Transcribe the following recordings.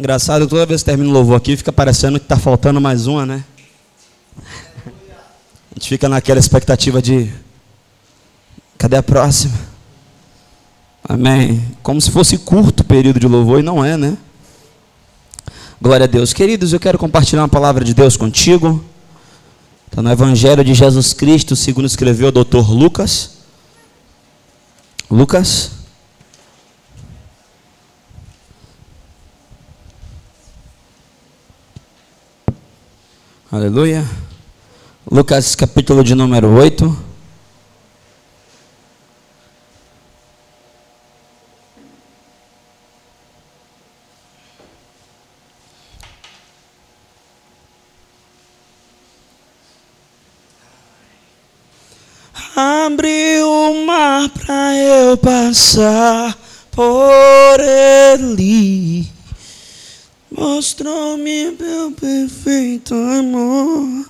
Engraçado, toda vez que termina o louvor aqui, fica parecendo que está faltando mais uma, né? A gente fica naquela expectativa de. Cadê a próxima? Amém. Como se fosse curto o período de louvor, e não é, né? Glória a Deus. Queridos, eu quero compartilhar uma palavra de Deus contigo. Está no Evangelho de Jesus Cristo, segundo escreveu o doutor Lucas. Lucas. Aleluia. Lucas capítulo de número 8. Abriu o mar para eu passar por ele Mostrou-me meu perfeito amor.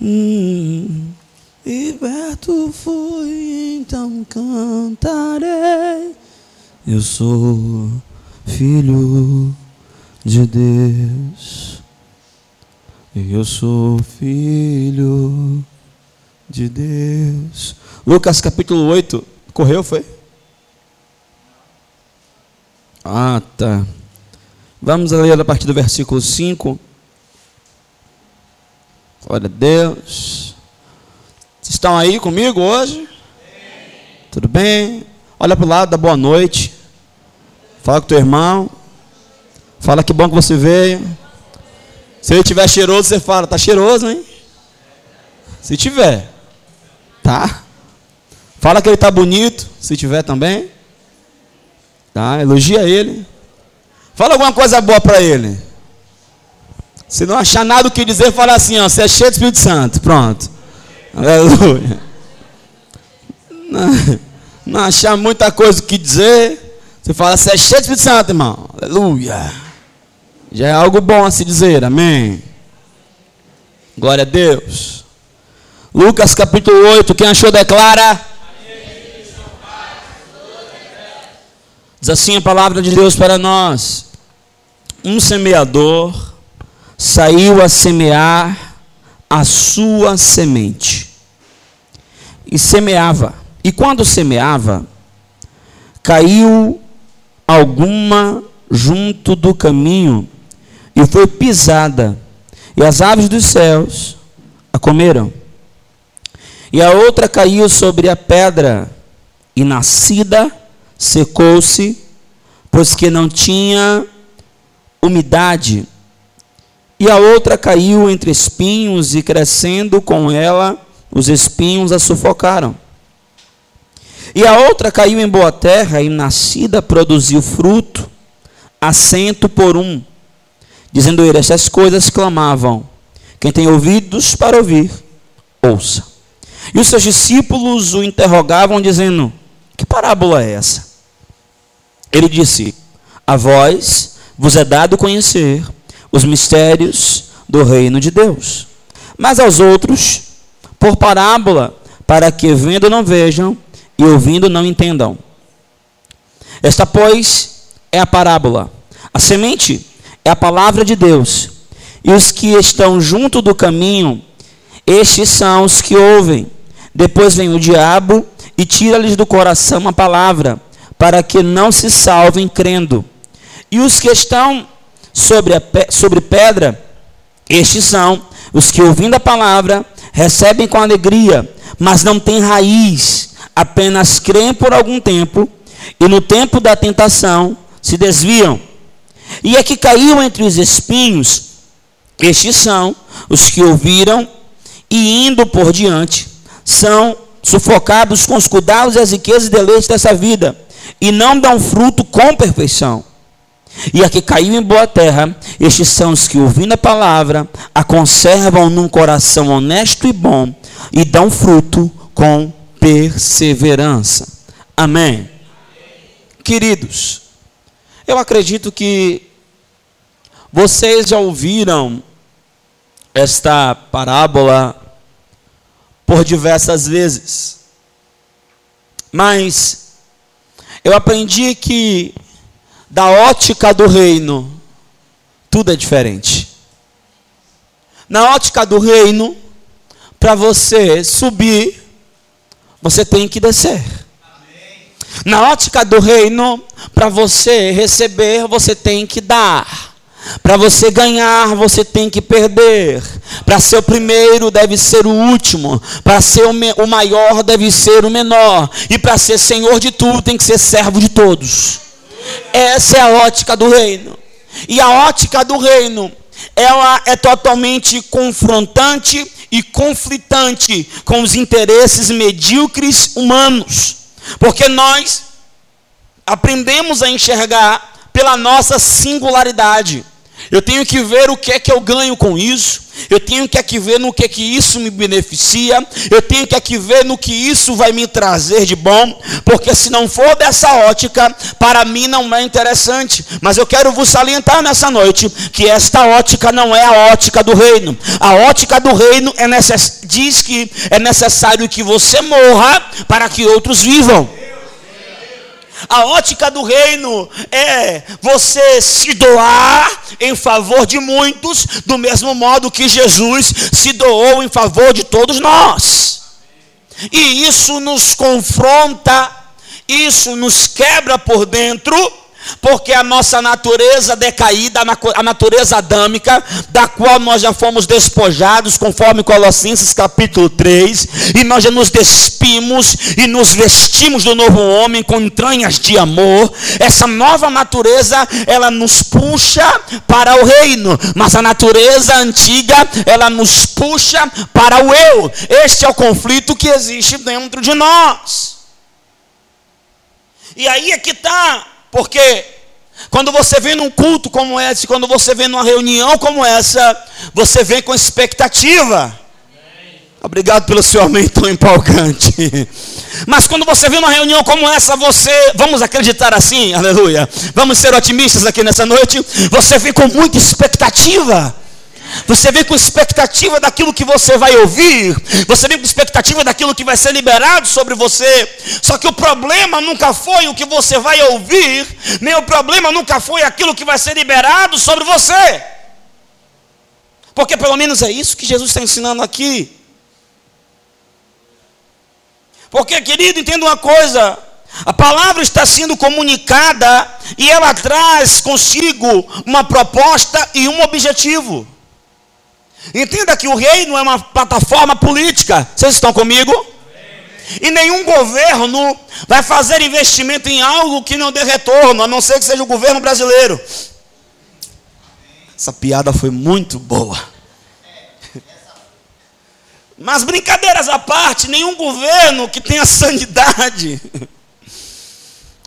Hum, liberto fui, então cantarei. Eu sou filho de Deus. Eu sou filho de Deus. Lucas capítulo 8. Correu, foi? Ah, tá. Vamos ler a partir do versículo 5. Glória a Deus. Vocês estão aí comigo hoje? Sim. Tudo bem? Olha para o lado, dá boa noite. Fala com teu irmão. Fala que bom que você veio. Se ele estiver cheiroso, você fala, tá cheiroso, hein? Se tiver, tá? Fala que ele tá bonito, se tiver também. Tá? Elogia ele. Fala alguma coisa boa para ele. Se não achar nada o que dizer, fala assim: ó, você é cheio do Espírito Santo. Pronto. Aleluia. Não, não achar muita coisa o que dizer, você fala: você é cheio do Espírito Santo, irmão. Aleluia. Já é algo bom a se dizer. Amém. Glória a Deus. Lucas capítulo 8. Quem achou, declara. Diz assim a palavra de Deus para nós: Um semeador saiu a semear a sua semente. E semeava. E quando semeava, caiu alguma junto do caminho e foi pisada, e as aves dos céus a comeram. E a outra caiu sobre a pedra, e nascida secou-se, pois que não tinha umidade. E a outra caiu entre espinhos, e crescendo com ela, os espinhos a sufocaram. E a outra caiu em boa terra, e nascida produziu fruto, assento por um. Dizendo ele, estas coisas clamavam. Quem tem ouvidos para ouvir, ouça. E os seus discípulos o interrogavam, dizendo: Que parábola é essa? Ele disse: A vós vos é dado conhecer os mistérios do reino de Deus, mas aos outros, por parábola, para que vendo não vejam e ouvindo não entendam. Esta, pois, é a parábola. A semente é a palavra de Deus, e os que estão junto do caminho, estes são os que ouvem. Depois vem o diabo e tira-lhes do coração a palavra para que não se salvem crendo. E os que estão sobre, a, sobre pedra, estes são os que, ouvindo a palavra, recebem com alegria, mas não têm raiz, apenas creem por algum tempo, e no tempo da tentação se desviam. E é que caiu entre os espinhos, estes são os que ouviram e indo por diante, são sufocados com os cuidados e as riquezas e deleites dessa vida e não dão fruto com perfeição. E a que caiu em boa terra, estes são os que, ouvindo a palavra, a conservam num coração honesto e bom, e dão fruto com perseverança. Amém. Amém. Queridos, eu acredito que vocês já ouviram esta parábola por diversas vezes. Mas eu aprendi que, da ótica do reino, tudo é diferente. Na ótica do reino, para você subir, você tem que descer. Na ótica do reino, para você receber, você tem que dar. Para você ganhar, você tem que perder. Para ser o primeiro, deve ser o último. Para ser o, maior, deve ser o menor. E para ser senhor de tudo, tem que ser servo de todos. Essa é a ótica do reino. E a ótica do reino, ela é totalmente confrontante e conflitante com os interesses medíocres humanos. Porque nós aprendemos a enxergar pela nossa singularidade. Eu tenho que ver o que é que eu ganho com isso. Eu tenho que aqui ver no que é que isso me beneficia. Eu tenho que aqui ver no que isso vai me trazer de bom. Porque se não for dessa ótica, para mim não é interessante. Mas eu quero vos salientar nessa noite que esta ótica não é a ótica do reino. A ótica do reino é necess... diz que é necessário que você morra para que outros vivam. A ótica do reino é você se doar em favor de muitos, do mesmo modo que Jesus se doou em favor de todos nós. E isso nos confronta, isso nos quebra por dentro porque a nossa natureza decaída, a natureza adâmica, da qual nós já fomos despojados, conforme Colossenses capítulo 3, e nós já nos despimos e nos vestimos do novo homem com entranhas de amor. Essa nova natureza, ela nos puxa para o reino, mas a natureza antiga, ela nos puxa para o eu. Este é o conflito que existe dentro de nós. E aí é que está porque quando você vem num culto como esse, quando você vem numa reunião como essa, você vem com expectativa. Obrigado pelo seu amém tão empolgante. Mas quando você vem numa reunião como essa, você, vamos acreditar assim, aleluia. Vamos ser otimistas aqui nessa noite. Você vem com muita expectativa. Você vem com expectativa daquilo que você vai ouvir. Você vem com expectativa daquilo que vai ser liberado sobre você. Só que o problema nunca foi o que você vai ouvir, nem o problema nunca foi aquilo que vai ser liberado sobre você. Porque pelo menos é isso que Jesus está ensinando aqui. Porque, querido, entenda uma coisa: a palavra está sendo comunicada e ela traz consigo uma proposta e um objetivo. Entenda que o reino é uma plataforma política. Vocês estão comigo? E nenhum governo vai fazer investimento em algo que não dê retorno, a não ser que seja o governo brasileiro. Essa piada foi muito boa. Mas brincadeiras à parte, nenhum governo que tenha sanidade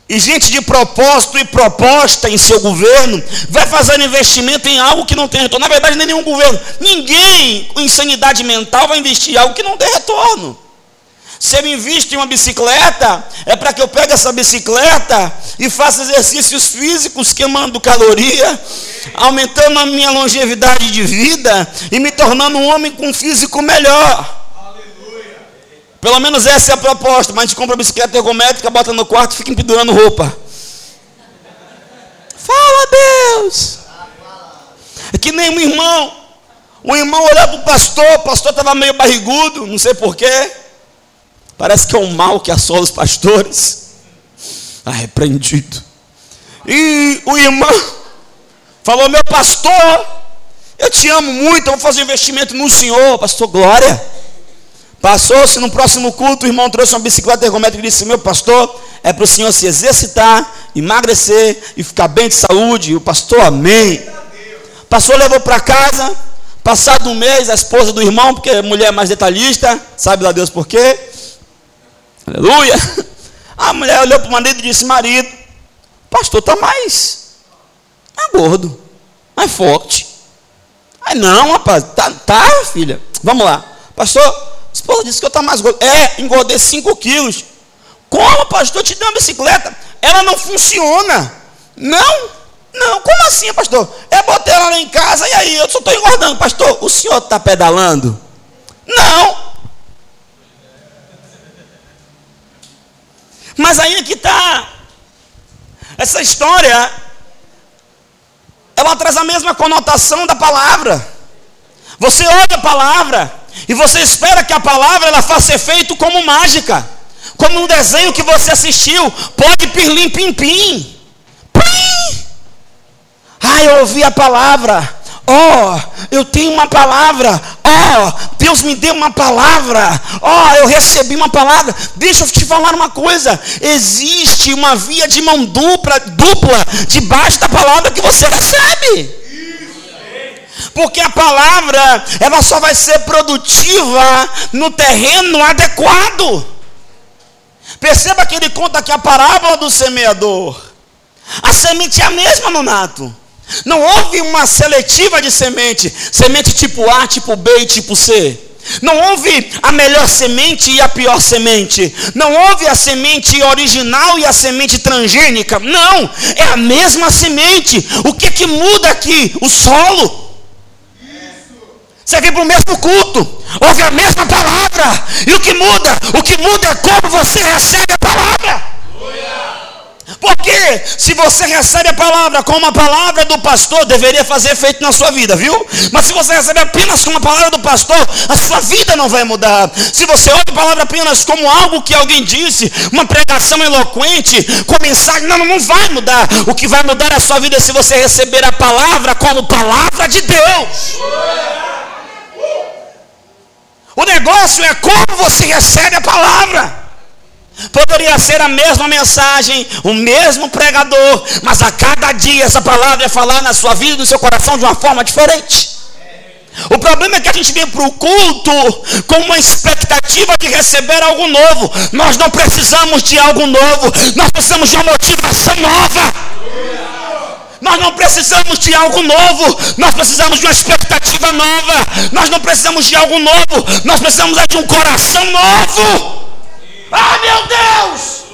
e gente de propósito e proposta em seu governo vai fazer investimento em algo que não tem retorno. Na verdade, nenhum governo, ninguém com insanidade mental vai investir em algo que não tem retorno. Se eu invisto em uma bicicleta, é para que eu pegue essa bicicleta e faça exercícios físicos queimando caloria, aumentando a minha longevidade de vida e me tornando um homem com um físico melhor. Pelo menos essa é a proposta. Mas a gente compra a bicicleta ergométrica, bota no quarto e fica empedurando roupa. Fala, Deus. É que nem um irmão. O irmão olhou para o pastor, o pastor estava meio barrigudo, não sei porquê. Parece que é um mal que assola os pastores. Arrepreendido. E o irmão falou: Meu pastor, eu te amo muito, eu vou fazer um investimento no Senhor, pastor Glória. Passou-se no próximo culto, o irmão trouxe uma bicicleta ergométrica e disse: Meu pastor, é para o senhor se exercitar, emagrecer e ficar bem de saúde. E o pastor, amém. Pastor levou para casa. Passado um mês, a esposa do irmão, porque a mulher é mais detalhista, sabe lá Deus por quê? Aleluia. A mulher olhou para o marido e disse: Marido, pastor está mais, mais gordo, mais forte. Aí não, rapaz, tá, tá, filha. Vamos lá. Pastor, esposa disse que eu estou mais gordo. É, engordei 5 quilos. Como, pastor? Eu te dei uma bicicleta. Ela não funciona. Não, não. Como assim, pastor? É botei ela lá em casa e aí eu só estou engordando. Pastor, o senhor está pedalando? Não. Mas aí que está. Essa história ela traz a mesma conotação da palavra. Você ouve a palavra e você espera que a palavra ela faça efeito como mágica, como um desenho que você assistiu. Pode pirlim pim pim. Pim! Ah, eu ouvi a palavra. Oh, eu tenho uma palavra. Oh, Deus me deu uma palavra. Oh, eu recebi uma palavra. Deixa eu te falar uma coisa. Existe uma via de mão dupla, dupla debaixo da palavra que você recebe. Porque a palavra, ela só vai ser produtiva no terreno adequado. Perceba que ele conta aqui a parábola do semeador. A semente é a mesma, Nonato. Não houve uma seletiva de semente, semente tipo A, tipo B e tipo C. Não houve a melhor semente e a pior semente. Não houve a semente original e a semente transgênica. Não, é a mesma semente. O que que muda aqui? O solo. Você vem para o mesmo culto, ouve a mesma palavra. E o que muda? O que muda é como você recebe a palavra. Porque se você recebe a palavra como a palavra do pastor, deveria fazer efeito na sua vida, viu? Mas se você recebe apenas como a palavra do pastor, a sua vida não vai mudar. Se você ouve a palavra apenas como algo que alguém disse, uma pregação eloquente, com mensagem, não, não vai mudar. O que vai mudar a sua vida é se você receber a palavra como palavra de Deus. O negócio é como você recebe a palavra. Poderia ser a mesma mensagem, o mesmo pregador, mas a cada dia essa palavra é falar na sua vida no seu coração de uma forma diferente. O problema é que a gente vem para o culto com uma expectativa de receber algo novo. Nós não precisamos de algo novo, nós precisamos de uma motivação nova. Nós não precisamos de algo novo, nós precisamos de uma expectativa nova. Nós não precisamos de algo novo, nós precisamos de um coração novo. Ah, meu Deus!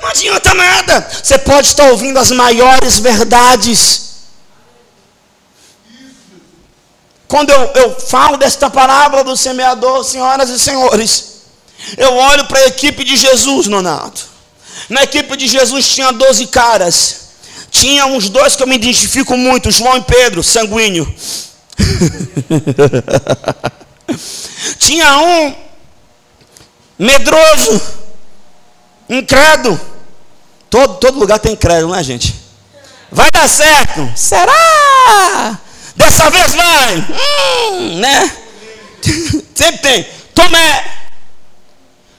Não adianta nada. Você pode estar ouvindo as maiores verdades. Quando eu, eu falo desta parábola do semeador, senhoras e senhores, eu olho para a equipe de Jesus, Nonato. Na equipe de Jesus tinha 12 caras. Tinha uns dois que eu me identifico muito, João e Pedro, sanguíneo. tinha um medroso, incrédulo. Todo, todo lugar tem crédito, não é, gente? Vai dar certo? Será? Dessa vez vai? Hum, né? Sempre tem. Tomé.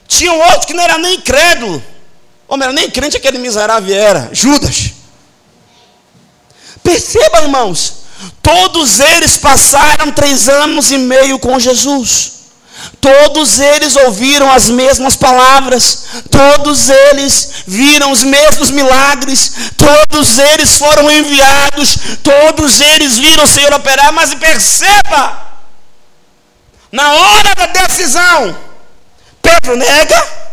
Tinha um outro que não era nem incrédulo. Homem, era nem crente aquele miserável era. Judas. Perceba, irmãos. Todos eles passaram três anos e meio com Jesus. Todos eles ouviram as mesmas palavras, todos eles viram os mesmos milagres, todos eles foram enviados, todos eles viram o Senhor operar, mas perceba, na hora da decisão, Pedro nega,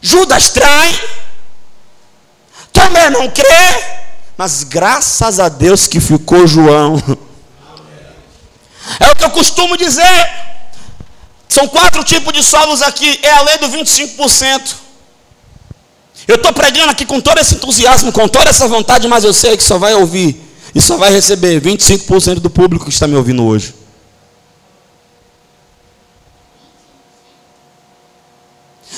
Judas trai, Tomé não crê, mas graças a Deus que ficou João. É o que eu costumo dizer. São quatro tipos de solos aqui. É a lei do 25%. Eu estou pregando aqui com todo esse entusiasmo, com toda essa vontade, mas eu sei que só vai ouvir e só vai receber 25% do público que está me ouvindo hoje.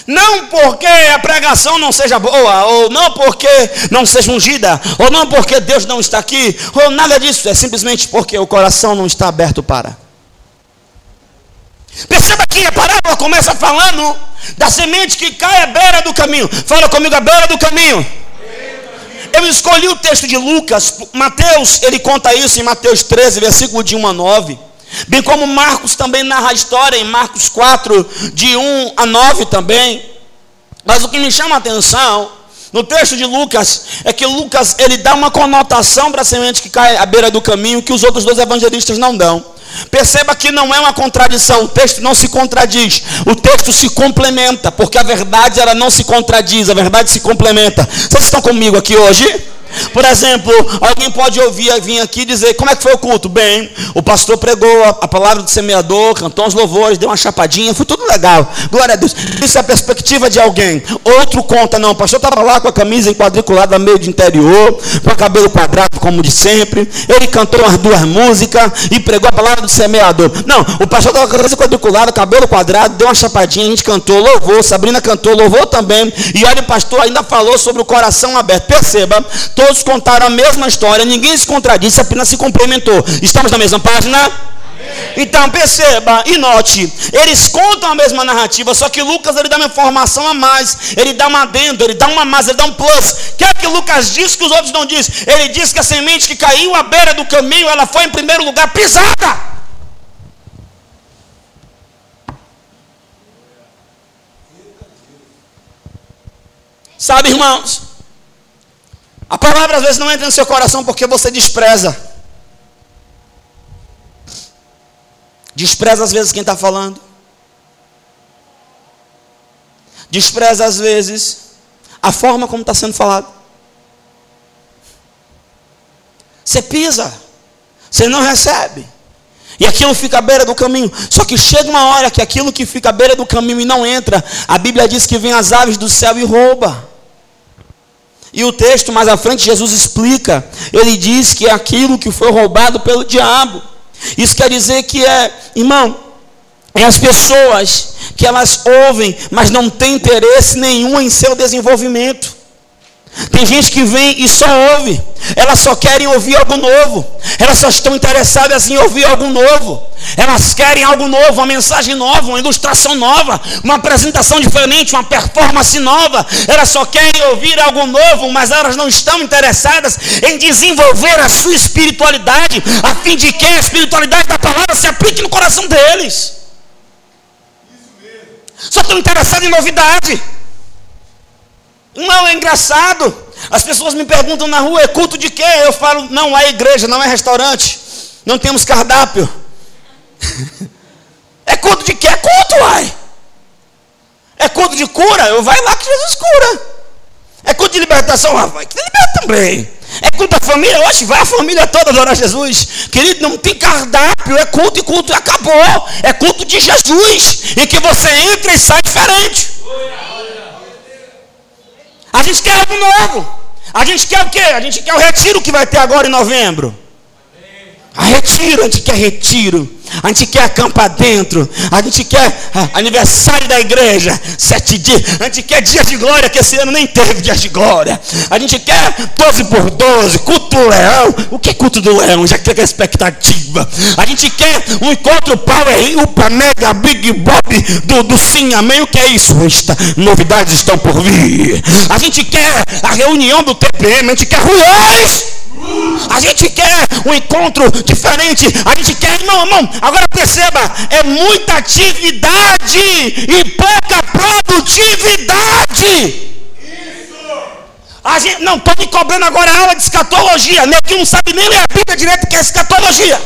Não porque a pregação não seja boa, ou não porque não seja ungida, ou não porque Deus não está aqui, ou nada disso, é simplesmente porque o coração não está aberto para. Perceba que a parábola começa falando da semente que cai à beira do caminho. Fala comigo, à beira do caminho. Eu escolhi o texto de Lucas, Mateus, ele conta isso em Mateus 13, versículo de 1 a 9. Bem como Marcos também narra a história em Marcos 4, de 1 a 9 também. Mas o que me chama a atenção no texto de Lucas é que Lucas ele dá uma conotação para a semente que cai à beira do caminho que os outros dois evangelistas não dão. Perceba que não é uma contradição, o texto não se contradiz, o texto se complementa, porque a verdade ela não se contradiz, a verdade se complementa. Vocês estão comigo aqui hoje? Por exemplo, alguém pode ouvir, vir aqui dizer: Como é que foi o culto? Bem, o pastor pregou a, palavra do semeador, cantou os louvores, deu uma chapadinha, foi tudo legal. Glória a Deus. Isso é a perspectiva de alguém. Outro conta, não. O pastor estava lá com a camisa enquadriculada meio de interior, com o cabelo quadrado, como de sempre. Ele cantou umas duas músicas e pregou a palavra do semeador. Não, o pastor estava com a camisa quadriculada, cabelo quadrado, deu uma chapadinha, a gente cantou, louvou, Sabrina cantou, louvou também. E olha, o pastor ainda falou sobre o coração aberto. Perceba, todos contaram a mesma história, ninguém se contradisse, apenas se complementou. Estamos na mesma página? Então perceba e note, eles contam a mesma narrativa, só que Lucas ele dá uma informação a mais, ele dá uma adendo, ele dá uma mais, ele dá um plus. O que é que Lucas diz que os outros não dizem? Ele diz que a semente que caiu à beira do caminho, ela foi em primeiro lugar pisada. Sabe, irmãos? A palavra às vezes não entra no seu coração porque você despreza. Despreza às vezes quem está falando. Despreza às vezes a forma como está sendo falado. Você pisa, você não recebe. E aquilo fica à beira do caminho. Só que chega uma hora que aquilo que fica à beira do caminho e não entra, a Bíblia diz que vem as aves do céu e rouba. E o texto mais à frente, Jesus explica. Ele diz que é aquilo que foi roubado pelo diabo. Isso quer dizer que é, irmão, é as pessoas que elas ouvem, mas não têm interesse nenhum em seu desenvolvimento. Tem gente que vem e só ouve, elas só querem ouvir algo novo, elas só estão interessadas em ouvir algo novo, elas querem algo novo, uma mensagem nova, uma ilustração nova, uma apresentação diferente, uma performance nova, elas só querem ouvir algo novo, mas elas não estão interessadas em desenvolver a sua espiritualidade, a fim de que a espiritualidade da palavra se aplique no coração deles. Só estão interessados em novidade. Não, é engraçado. As pessoas me perguntam na rua, é culto de quê? Eu falo, não é igreja, não é restaurante. Não temos cardápio. é culto de quê? É culto, uai. É culto de cura? Eu vai lá que Jesus cura. É culto de libertação? Ah, vai que liberta também. É culto da família? Oxe, vai a família toda adorar Jesus. Querido, não tem cardápio. É culto e culto acabou. É culto de Jesus. Em que você entra e sai diferente. A gente quer algo novo. A gente quer o quê? A gente quer o retiro que vai ter agora em novembro. Retiro, a gente quer retiro. A gente quer acampar dentro. A gente quer ah, aniversário da igreja. Sete dias. A gente quer dias de glória, que esse ano nem teve dias de glória. A gente quer 12 por 12, culto do leão. O que é culto do leão? Já que é expectativa. A gente quer um encontro power, upa, mega, big bob do, do sim, amém. O que é isso? Está, novidades estão por vir. A gente quer a reunião do TPM. A gente quer ruídos. A gente quer um encontro diferente. A gente quer, irmão, irmão. Agora perceba: é muita atividade e pouca produtividade. A gente, não, estou me cobrando agora a aula de escatologia. Meu que não sabe nem ler a Bíblia direito que é escatologia.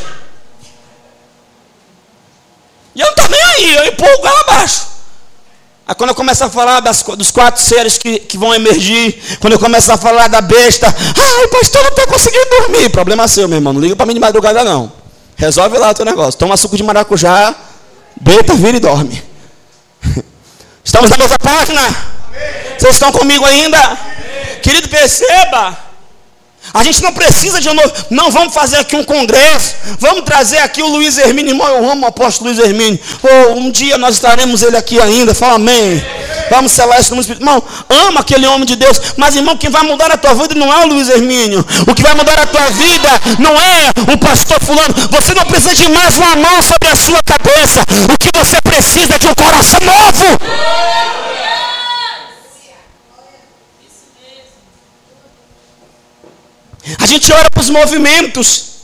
E eu não nem aí, eu empurro ela abaixo. Aí quando eu começo a falar das, dos quatro seres que, que vão emergir, quando eu começo a falar da besta, ai, pastor, não estou conseguindo dormir. Problema seu, meu irmão. Não liga para mim de madrugada, não. Resolve lá o teu negócio. Toma suco de maracujá, deita, vira e dorme. Estamos na mesma página? Vocês estão comigo ainda? Querido, perceba a gente não precisa de novo. Não vamos fazer aqui um congresso. Vamos trazer aqui o Luiz Hermínio. Irmão, eu amo o apóstolo Luiz Hermínio. Oh, um dia nós estaremos ele aqui ainda. Fala amém. Vamos selar no Espírito. Irmão, ama aquele homem de Deus. Mas, irmão, quem vai mudar a tua vida não é o Luiz Hermínio. O que vai mudar a tua vida não é o pastor fulano. Você não precisa de mais uma mão sobre a sua cabeça. O que você precisa é de um coração novo. A gente olha para os movimentos.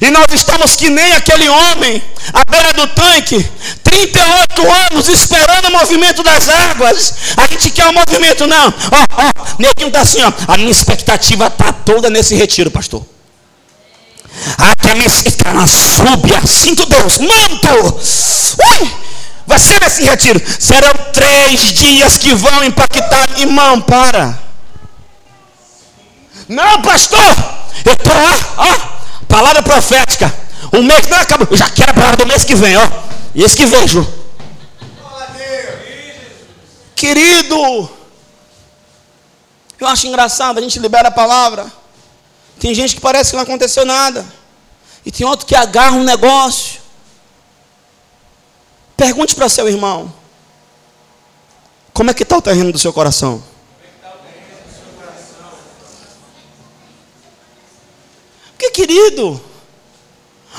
E nós estamos que nem aquele homem à beira do tanque, 38 anos esperando o movimento das águas. A gente quer o um movimento, não. Ó, ó, Neguinho está assim, ó. A minha expectativa está toda nesse retiro, pastor. Ah, que a minha expectativa sube assim Deus, manto. Ui, vai ser nesse retiro. Serão três dias que vão impactar. Irmão, para. Não, pastor, eu estou ó, ó, palavra profética. O mês não acabou. Eu já quero a palavra do mês que vem, ó. E esse que vejo. Querido, eu acho engraçado, a gente libera a palavra. Tem gente que parece que não aconteceu nada. E tem outro que agarra um negócio. Pergunte para seu irmão: Como é que está o terreno do seu coração? Porque, querido,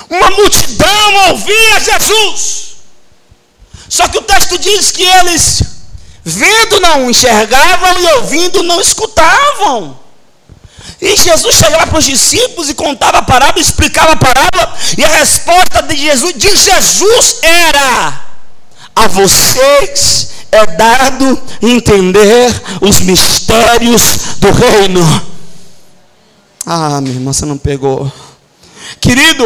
uma multidão ouvia Jesus. Só que o texto diz que eles, vendo, não enxergavam e ouvindo, não escutavam. E Jesus chegava para os discípulos e contava a parábola, explicava a parábola, e a resposta de Jesus, de Jesus era: A vocês é dado entender os mistérios do reino. Ah, minha irmã, você não pegou. Querido,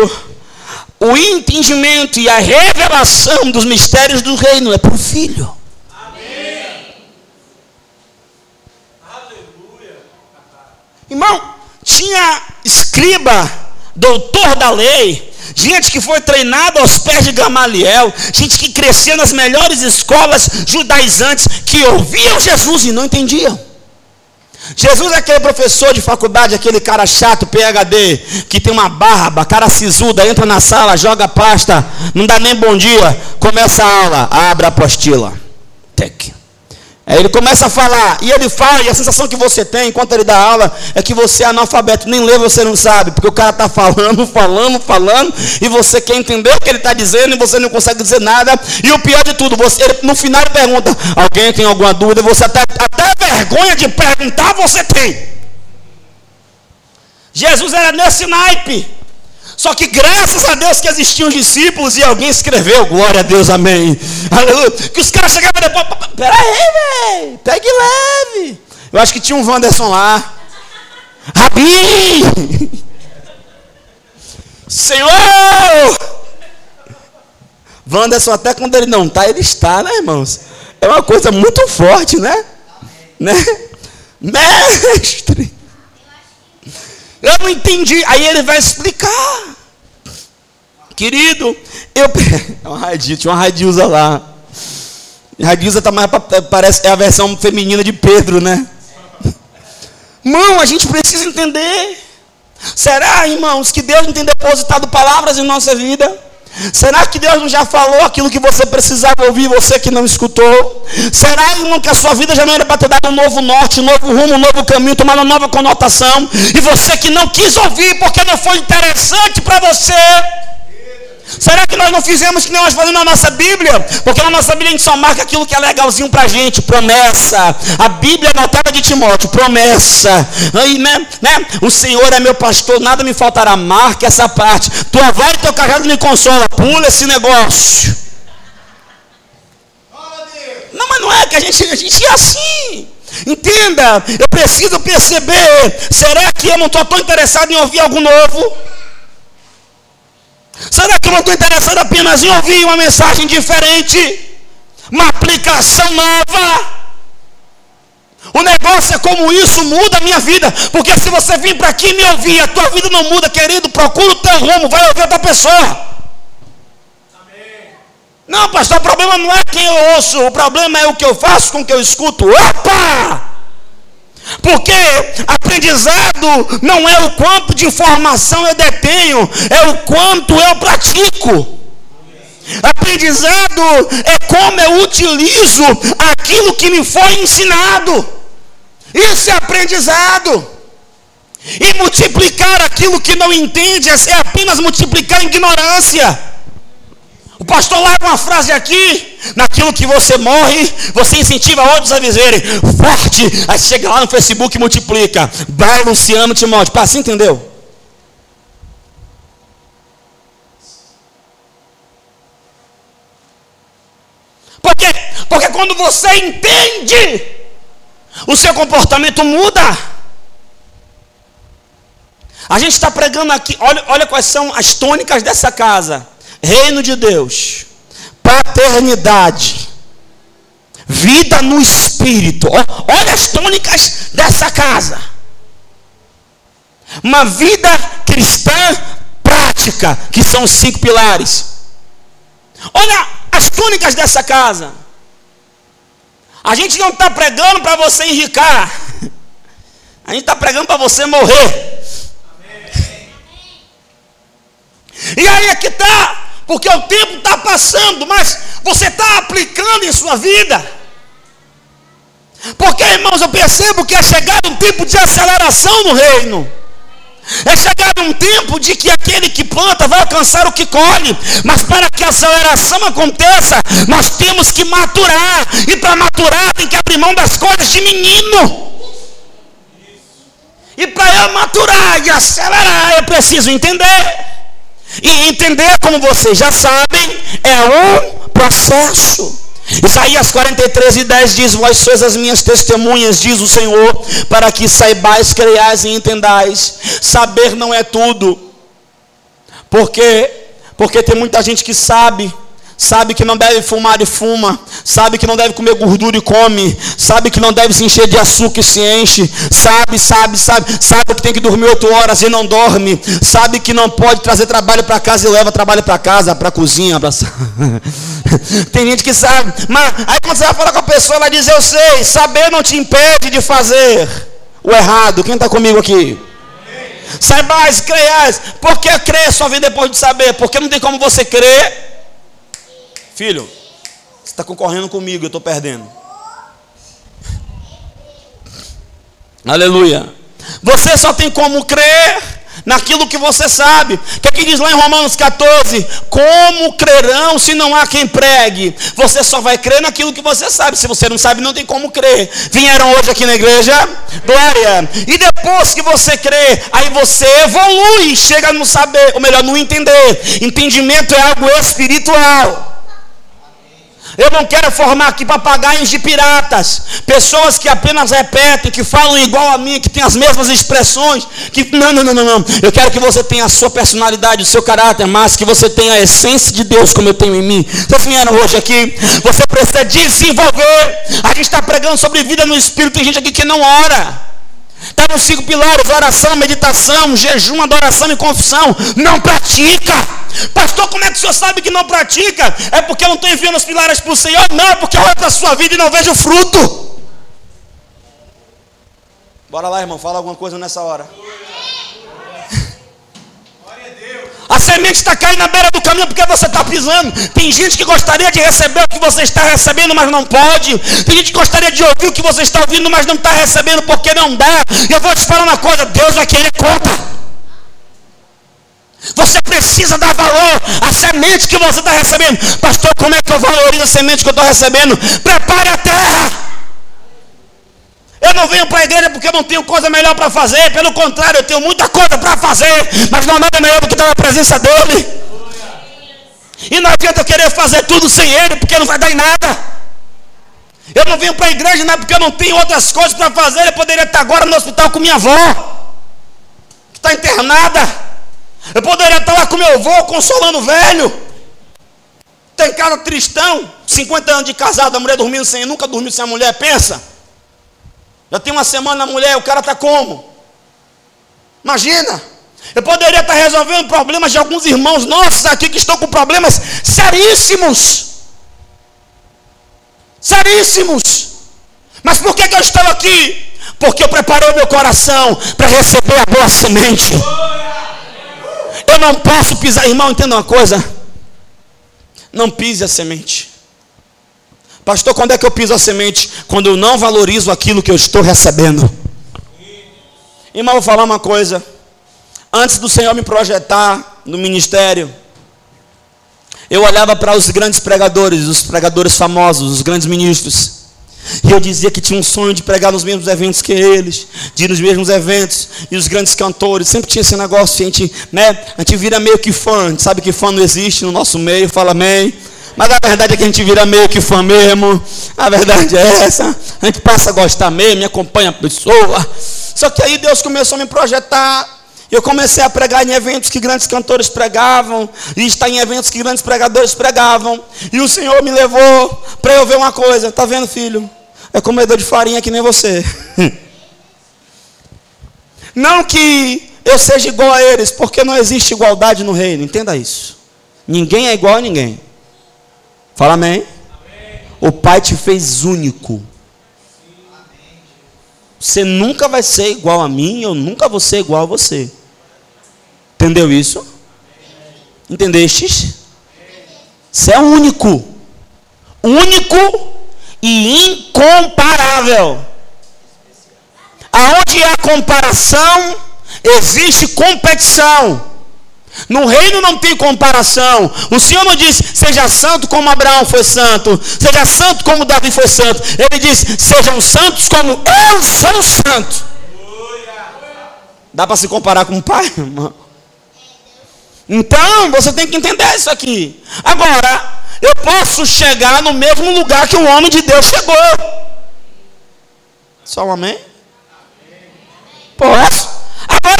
o entendimento e a revelação dos mistérios do reino é para o filho. Irmão, tinha escriba, doutor da lei, gente que foi treinada aos pés de Gamaliel, gente que cresceu nas melhores escolas judaizantes, que ouviam Jesus e não entendiam. Jesus é aquele professor de faculdade, aquele cara chato, PHD, que tem uma barba, cara sisuda, entra na sala, joga pasta, não dá nem bom dia, começa a aula, abre a apostila. Tec. Aí ele começa a falar, e ele fala, e a sensação que você tem enquanto ele dá aula é que você é analfabeto, nem lê você não sabe, porque o cara está falando, falando, falando, e você quer entender o que ele está dizendo, e você não consegue dizer nada, e o pior de tudo, você, ele, no final ele pergunta, alguém tem alguma dúvida, você até, até vergonha de perguntar você tem. Jesus era nesse naipe. Só que graças a Deus que existiam discípulos e alguém escreveu, glória a Deus, amém. Aleluia. Que os caras chegavam depois, peraí, velho, pegue leve. Eu acho que tinha um Wanderson lá. Rabi! Senhor! Wanderson, até quando ele não está, ele está, né, irmãos? É uma coisa muito forte, né? Né? Mestre! Eu não entendi. Aí ele vai explicar. Querido, eu. É uma radinha, tinha uma radiosa lá. Radiosa tá mais, parece é a versão feminina de Pedro, né? Mão, a gente precisa entender. Será, irmãos, que Deus não tem depositado palavras em nossa vida? Será que Deus não já falou aquilo que você precisava ouvir, você que não escutou? Será, que a sua vida já não era para ter dado um novo norte, um novo rumo, um novo caminho, tomar uma nova conotação? E você que não quis ouvir porque não foi interessante para você? Será que nós não fizemos que nós fazemos na nossa Bíblia? Porque na nossa Bíblia a gente só marca aquilo que é legalzinho para gente, promessa. A Bíblia é notada de Timóteo, promessa. Aí, né, né? O Senhor é meu pastor, nada me faltará. Marca essa parte. Tua voz e teu cajado me consola. Pula esse negócio. Não, mas não é que a gente, a gente é assim. Entenda, eu preciso perceber. Será que eu não estou tão interessado em ouvir algo novo? Será que eu não estou interessado apenas em ouvir uma mensagem diferente? Uma aplicação nova? O negócio é como isso muda a minha vida. Porque se você vir para aqui e me ouvir, a tua vida não muda, querido, procura o teu rumo, vai ouvir outra pessoa. Amém. Não, pastor, o problema não é quem eu ouço, o problema é o que eu faço com o que eu escuto. Opa! Porque aprendizado não é o quanto de informação eu detenho, é o quanto eu pratico. Aprendizado é como eu utilizo aquilo que me foi ensinado. Isso é aprendizado. E multiplicar aquilo que não entende é apenas multiplicar ignorância. O pastor larga uma frase aqui, naquilo que você morre, você incentiva outros a dizerem, forte, aí chega lá no Facebook e multiplica. Vai, Luciano Timóteo, para assim entendeu? Por quê? Porque quando você entende, o seu comportamento muda. A gente está pregando aqui, olha, olha quais são as tônicas dessa casa reino de Deus, paternidade, vida no espírito. Olha as tônicas dessa casa. Uma vida cristã prática, que são os cinco pilares. Olha as túnicas dessa casa. A gente não está pregando para você enricar. A gente está pregando para você morrer. E aí é que está. Porque o tempo está passando, mas você está aplicando em sua vida. Porque, irmãos, eu percebo que é chegado um tempo de aceleração no reino. É chegado um tempo de que aquele que planta vai alcançar o que colhe, mas para que a aceleração aconteça, nós temos que maturar, e para maturar tem que abrir mão das coisas de menino. E para eu maturar e acelerar, eu preciso entender. E entender, como vocês já sabem, é um processo. Isaías 43 e 10 diz: Vós sois as minhas testemunhas, diz o Senhor, para que saibais, creiais e entendais. Saber não é tudo. Por quê? Porque tem muita gente que sabe, sabe que não deve fumar e fuma, sabe que não deve comer gordura e come, sabe que não deve se encher de açúcar e se enche, sabe, sabe, sabe, sabe que tem que dormir oito horas e não dorme, sabe que não pode trazer trabalho para casa e leva trabalho para casa, para cozinha, pra... tem gente que sabe, mas aí quando você vai falar com a pessoa, ela diz, eu sei, saber não te impede de fazer o errado, quem está comigo aqui? Saibais, por que crer só vem depois de saber? Porque não tem como você crer Filho, você está concorrendo comigo, eu estou perdendo. Aleluia. Você só tem como crer naquilo que você sabe. O que, é que diz lá em Romanos 14? Como crerão se não há quem pregue? Você só vai crer naquilo que você sabe. Se você não sabe, não tem como crer. Vieram hoje aqui na igreja? Glória. E depois que você crê, aí você evolui, chega no saber, ou melhor, no entender. Entendimento é algo espiritual. Eu não quero formar aqui papagaios de piratas, pessoas que apenas repetem, que falam igual a mim, que têm as mesmas expressões. Que não, não, não, não, não. Eu quero que você tenha a sua personalidade, o seu caráter, mas que você tenha a essência de Deus como eu tenho em mim. Vocês vieram hoje aqui, você precisa desenvolver. A gente está pregando sobre vida no Espírito, tem gente aqui que não ora. Está nos cinco pilares: oração, meditação, jejum, adoração e confissão. Não pratica. Pastor, como é que o senhor sabe que não pratica? É porque eu não estou enviando os pilares para o Senhor? Não, é porque eu olho para a sua vida e não vejo fruto. Bora lá, irmão, fala alguma coisa nessa hora. A semente está caindo na beira do caminho porque você está pisando. Tem gente que gostaria de receber o que você está recebendo, mas não pode. Tem gente que gostaria de ouvir o que você está ouvindo, mas não está recebendo porque não dá. Eu vou te falar uma coisa: Deus vai querer conta. Você precisa dar valor à semente que você está recebendo. Pastor, como é que eu valorizo a semente que eu estou recebendo? Prepare a terra. Eu não venho para a igreja porque eu não tenho coisa melhor para fazer. Pelo contrário, eu tenho muita coisa para fazer. Mas não há nada melhor do que estar na presença dele. E não adianta eu querer fazer tudo sem ele, porque não vai dar em nada. Eu não venho para a igreja não é porque eu não tenho outras coisas para fazer. Eu poderia estar agora no hospital com minha avó, que está internada. Eu poderia estar lá com meu avô, consolando o velho. Tem cara tristão, 50 anos de casado, a mulher dormindo sem, nunca dormiu sem a mulher, pensa. Já tem uma semana mulher, o cara está como? Imagina. Eu poderia estar resolvendo problemas de alguns irmãos nossos aqui que estão com problemas seríssimos. Seríssimos. Mas por que, que eu estou aqui? Porque eu preparei meu coração para receber a boa semente. Eu não posso pisar, irmão, entenda uma coisa. Não pise a semente. Pastor, quando é que eu piso a semente? Quando eu não valorizo aquilo que eu estou recebendo. Irmão, vou falar uma coisa. Antes do Senhor me projetar no ministério, eu olhava para os grandes pregadores, os pregadores famosos, os grandes ministros. E eu dizia que tinha um sonho de pregar nos mesmos eventos que eles, de ir nos mesmos eventos, e os grandes cantores, sempre tinha esse negócio, a gente, né, a gente vira meio que fã, a gente sabe que fã não existe no nosso meio, fala amém. Mas a verdade é que a gente vira meio que fã mesmo. A verdade é essa. A gente passa a gostar mesmo, me acompanha a pessoa. Só que aí Deus começou a me projetar. Eu comecei a pregar em eventos que grandes cantores pregavam, e estar em eventos que grandes pregadores pregavam. E o Senhor me levou para eu ver uma coisa. Tá vendo, filho? É comedor de farinha que nem você. Não que eu seja igual a eles, porque não existe igualdade no reino. Entenda isso. Ninguém é igual a ninguém. Fala amém. O Pai te fez único. Você nunca vai ser igual a mim, eu nunca vou ser igual a você. Entendeu isso? Entendeste? Você é único. Único e incomparável. Aonde há comparação, existe competição. No reino não tem comparação. O Senhor não diz, seja santo como Abraão foi santo, seja santo como Davi foi santo. Ele diz, sejam santos como eu sou santo. Dá para se comparar com o pai, irmão? Então, você tem que entender isso aqui. Agora, eu posso chegar no mesmo lugar que o homem de Deus chegou. Só um amém? Posso?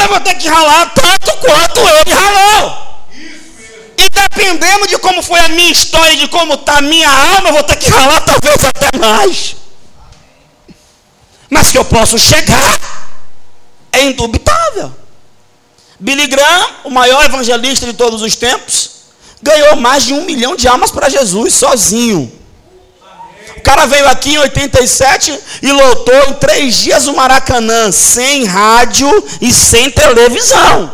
Vou ter que ralar tanto quanto ele ralou. E dependendo de como foi a minha história, de como está a minha alma, vou ter que ralar talvez até mais. Mas que eu posso chegar é indubitável. Billy Graham, o maior evangelista de todos os tempos, ganhou mais de um milhão de almas para Jesus sozinho. Cara veio aqui em 87 e lotou em três dias o Maracanã, sem rádio e sem televisão.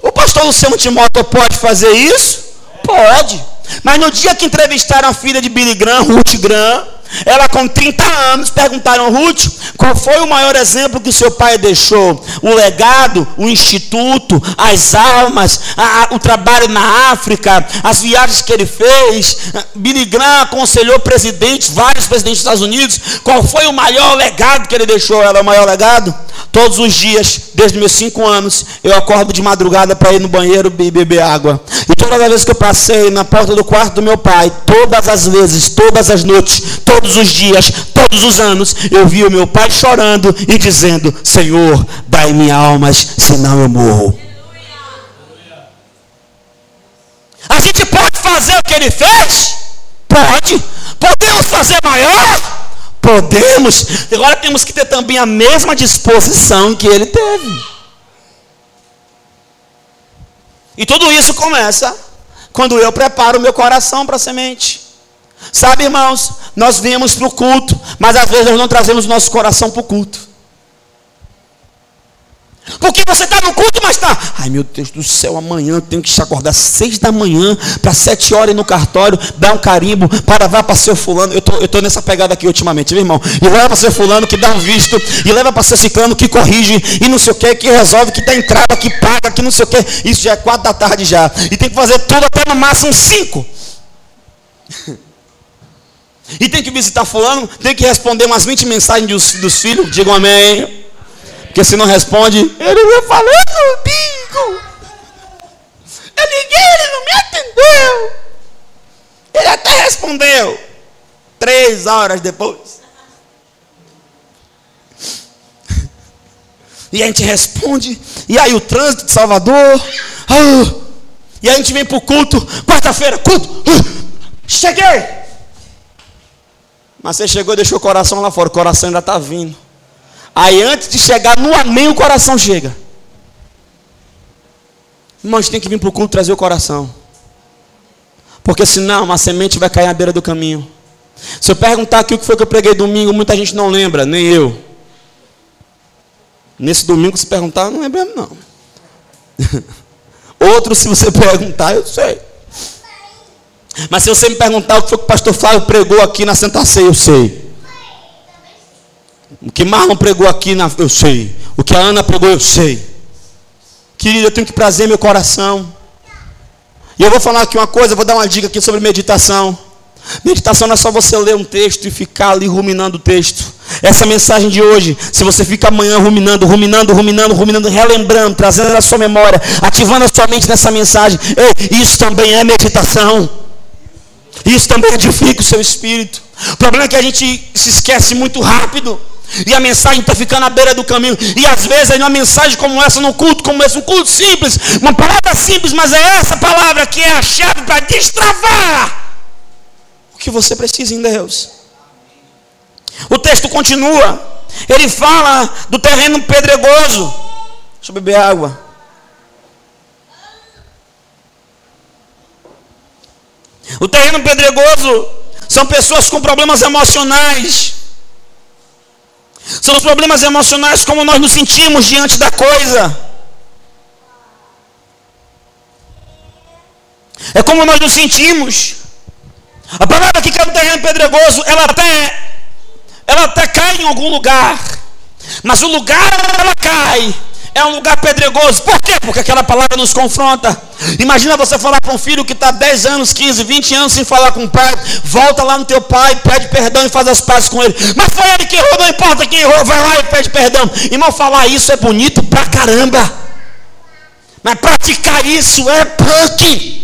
O pastor Luciano Timóteo pode fazer isso? Pode. Mas no dia que entrevistaram a filha de Billy Graham, Ruth Graham, ela com 30 anos, perguntaram, Ruth, qual foi o maior exemplo que seu pai deixou? O legado, o instituto, as almas, a, o trabalho na África, as viagens que ele fez. Billy Graham aconselhou presidentes, vários presidentes dos Estados Unidos. Qual foi o maior legado que ele deixou? Ela, o maior legado? Todos os dias, desde meus 5 anos, eu acordo de madrugada para ir no banheiro e beber água. E todas as vezes que eu passei na porta do quarto do meu pai, todas as vezes, todas as noites, todas todos os dias, todos os anos, eu via o meu pai chorando e dizendo: Senhor, dai minha alma, senão eu morro. A gente pode fazer o que ele fez? Pode. Podemos fazer maior? Podemos. Agora temos que ter também a mesma disposição que ele teve. E tudo isso começa quando eu preparo meu coração para a semente. Sabe, irmãos, nós viemos para o culto, mas às vezes nós não trazemos o nosso coração para o culto. Porque você está no culto, mas está. Ai meu Deus do céu, amanhã eu tenho que te acordar seis da manhã para sete horas no cartório, dar um carimbo para levar para seu fulano. Eu tô, eu tô nessa pegada aqui ultimamente, meu irmão. E leva para seu fulano que dá um visto, e leva para seu ciclano que corrige, e não sei o que, que resolve, que dá entrada, que paga, que não sei o que. Isso já é quatro da tarde já. E tem que fazer tudo até no máximo cinco. E tem que visitar fulano, tem que responder umas 20 mensagens dos, dos filhos, digam amém. Porque se não responde, ele vai falando comigo. Eu liguei, ele não me atendeu. Ele até respondeu. Três horas depois. E a gente responde. E aí o trânsito de Salvador. Oh, e a gente vem para o culto. Quarta-feira, culto. Uh, cheguei. Mas você chegou e deixou o coração lá fora, o coração ainda está vindo. Aí antes de chegar no amém, o coração chega. Irmãos, tem que vir para o culto trazer o coração. Porque senão uma semente vai cair à beira do caminho. Se eu perguntar aqui o que foi que eu preguei domingo, muita gente não lembra, nem eu. Nesse domingo, se perguntar, não lembramos não. Outro, se você perguntar, eu sei. Mas se você me perguntar o que foi que o pastor Flávio pregou aqui na Santa Ceia, eu sei. O que Marlon pregou aqui, na, eu sei. O que a Ana pregou, eu sei. Querido, eu tenho que prazer meu coração. E eu vou falar aqui uma coisa, vou dar uma dica aqui sobre meditação. Meditação não é só você ler um texto e ficar ali ruminando o texto. Essa mensagem de hoje, se você fica amanhã ruminando, ruminando, ruminando, ruminando, relembrando, trazendo a sua memória, ativando a sua mente nessa mensagem, ei, isso também é meditação. Isso também edifica o seu espírito. O problema é que a gente se esquece muito rápido. E a mensagem está ficando à beira do caminho. E às vezes uma mensagem como essa, num culto como esse, um culto simples, uma palavra simples, mas é essa palavra que é a chave para destravar o que você precisa em Deus. O texto continua. Ele fala do terreno pedregoso. Deixa eu beber água. O terreno pedregoso são pessoas com problemas emocionais. São os problemas emocionais como nós nos sentimos diante da coisa. É como nós nos sentimos. A palavra que cai no terreno pedregoso, ela até, ela até cai em algum lugar. Mas o lugar ela cai é um lugar pedregoso. Por quê? Porque aquela palavra nos confronta. Imagina você falar para um filho que está 10 anos, 15, 20 anos sem falar com o pai. Volta lá no teu pai, pede perdão e faz as pazes com ele. Mas foi ele que errou, não importa quem errou, vai lá e pede perdão. Irmão, falar isso é bonito pra caramba. Mas praticar isso é punk.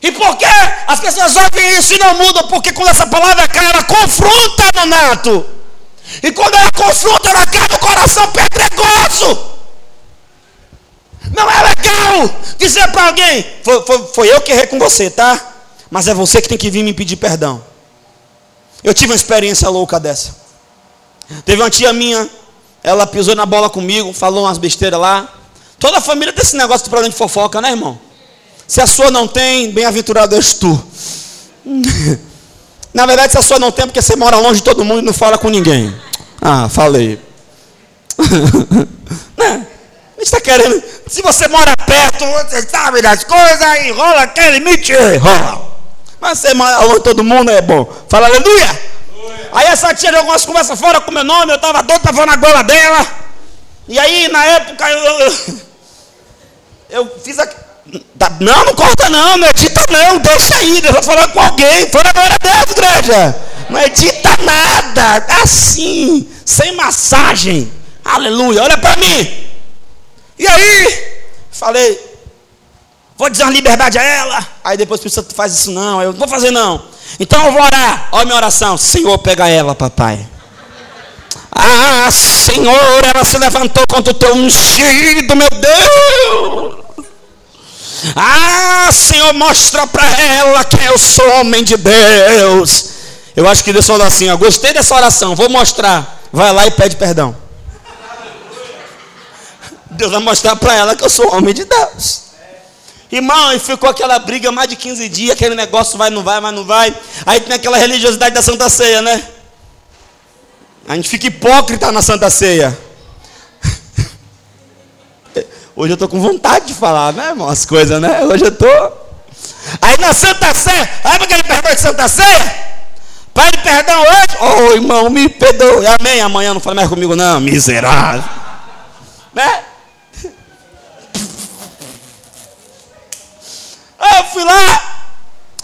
E por que as pessoas ouvem isso e não mudam? Porque quando essa palavra cai, ela confronta no nato. E quando ela confronta, ela cai no coração pedregoso. Não é legal dizer para alguém: foi, foi, foi eu que errei com você, tá? Mas é você que tem que vir me pedir perdão. Eu tive uma experiência louca dessa. Teve uma tia minha, ela pisou na bola comigo, falou umas besteiras lá. Toda a família tem esse negócio de problema de fofoca, né, irmão? Se a sua não tem, bem-aventurado és tu. Na verdade, a sua não tem, porque você mora longe de todo mundo e não fala com ninguém. Ah, falei. né? A gente está querendo. Se você mora perto, você sabe das coisas, aí rola aquele mentira. Rola. Mas você mora longe de todo mundo, é bom. Fala aleluia. Aí essa tia jogou umas conversas fora com meu nome, eu estava doido, estava na gola dela. E aí, na época, eu, eu, eu fiz a. Não, não corta não, não edita não, deixa aí, eu falar com alguém, fora agora Deus, igreja. Não edita nada, assim, sem massagem. Aleluia, olha para mim. E aí, falei, vou dizer uma liberdade a ela. Aí depois pensa, faz isso não, eu não vou fazer não. Então eu vou orar. Olha a minha oração. Senhor, pega ela, papai. Ah, Senhor, ela se levantou contra o teu ungido, meu Deus. Ah, Senhor, mostra para ela que eu sou homem de Deus. Eu acho que Deus falou assim: ó, gostei dessa oração, vou mostrar. Vai lá e pede perdão. Deus vai mostrar para ela que eu sou homem de Deus. Irmão, e ficou aquela briga mais de 15 dias, aquele negócio vai, não vai, mas não vai. Aí tem aquela religiosidade da Santa Ceia, né? A gente fica hipócrita na Santa Ceia. Hoje eu estou com vontade de falar, né, irmão? As coisas, né? Hoje eu estou. Aí na Santa Ceia, lembra aquele perdão de Santa Ceia? Pede perdão hoje? Ô oh, irmão, me perdoe. Amém. Amanhã não fala mais comigo, não. Miserável. Né? Aí eu fui lá.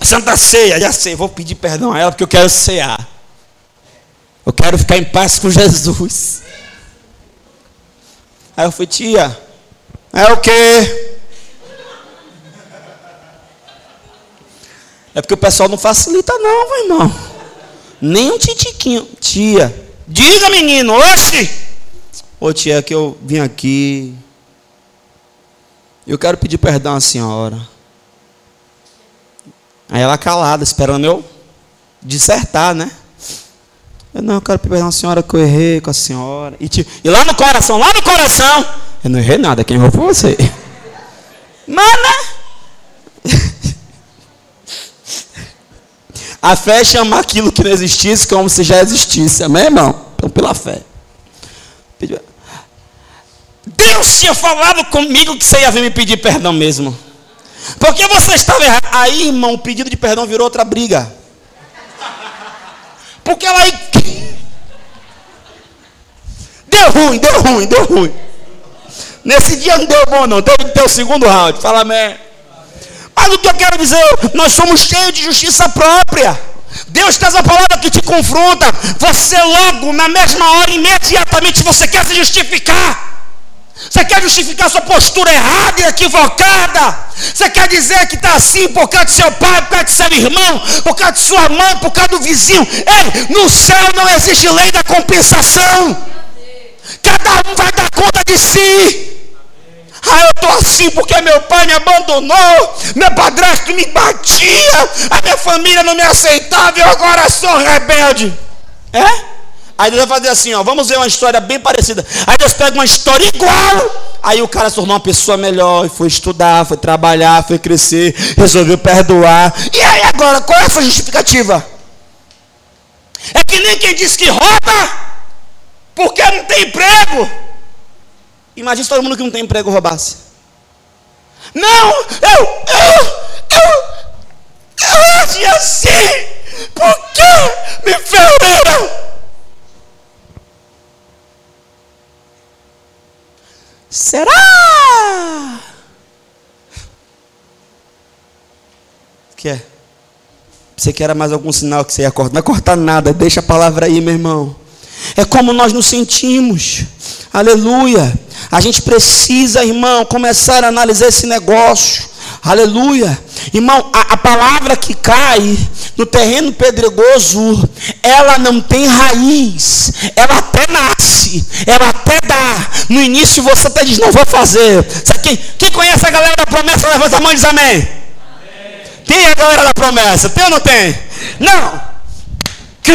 Santa Ceia, já sei, vou pedir perdão a ela porque eu quero cear. Eu quero ficar em paz com Jesus. Aí eu fui, tia, é o quê? É porque o pessoal não facilita, não, meu irmão. Nem um titiquinho. Tia, diga menino, oxe! Ô tia, que eu vim aqui. Eu quero pedir perdão à senhora. Aí ela calada, esperando eu dissertar, né? Eu não, eu quero pedir perdão à senhora que eu errei com a senhora. E, e lá no coração, lá no coração, eu não errei nada, quem errou foi você. Mana! A fé é chamar aquilo que não existisse como se já existisse. Amém, irmão? Então, pela fé. Deus tinha falado comigo que você ia vir me pedir perdão mesmo. Porque você estava errado. Aí, irmão, o pedido de perdão virou outra briga. Porque ela. Deu ruim, deu ruim, deu ruim. Nesse dia não deu bom, não. Teve que ter o segundo round. Fala amém. Mas o que eu quero dizer, nós somos cheios de justiça própria. Deus traz a palavra que te confronta. Você logo, na mesma hora, imediatamente, você quer se justificar. Você quer justificar sua postura errada e equivocada? Você quer dizer que está assim por causa de seu pai, por causa de seu irmão, por causa de sua mãe, por causa do vizinho? Ei, no céu não existe lei da compensação. Cada um vai dar conta de si. Ah, eu estou assim porque meu pai me abandonou, meu padrasto me batia, a minha família não me aceitava e eu agora sou rebelde. É? Aí Deus vai fazer assim, ó, vamos ver uma história bem parecida. Aí Deus pega uma história igual. Aí o cara se tornou uma pessoa melhor, foi estudar, foi trabalhar, foi crescer, resolveu perdoar. E aí agora, qual é essa justificativa? É que nem quem diz que rouba, porque não tem emprego. Imagina se todo mundo que não tem emprego roubasse. Não, eu, eu, eu, eu agi assim, porque me feriram. Será? O que é? Você quer mais algum sinal que você ia cortar? Não vai cortar nada, deixa a palavra aí, meu irmão. É como nós nos sentimos. Aleluia. A gente precisa, irmão, começar a analisar esse negócio. Aleluia. Irmão, a, a, palavra que cai no terreno pedregoso, ela não tem raiz. Ela até nasce, ela até dá. No início você até diz, não vou fazer. Quem, quem conhece a galera da promessa, levanta a mão e diz amém. amém. É a galera da promessa? Tem ou não tem? Não. Que,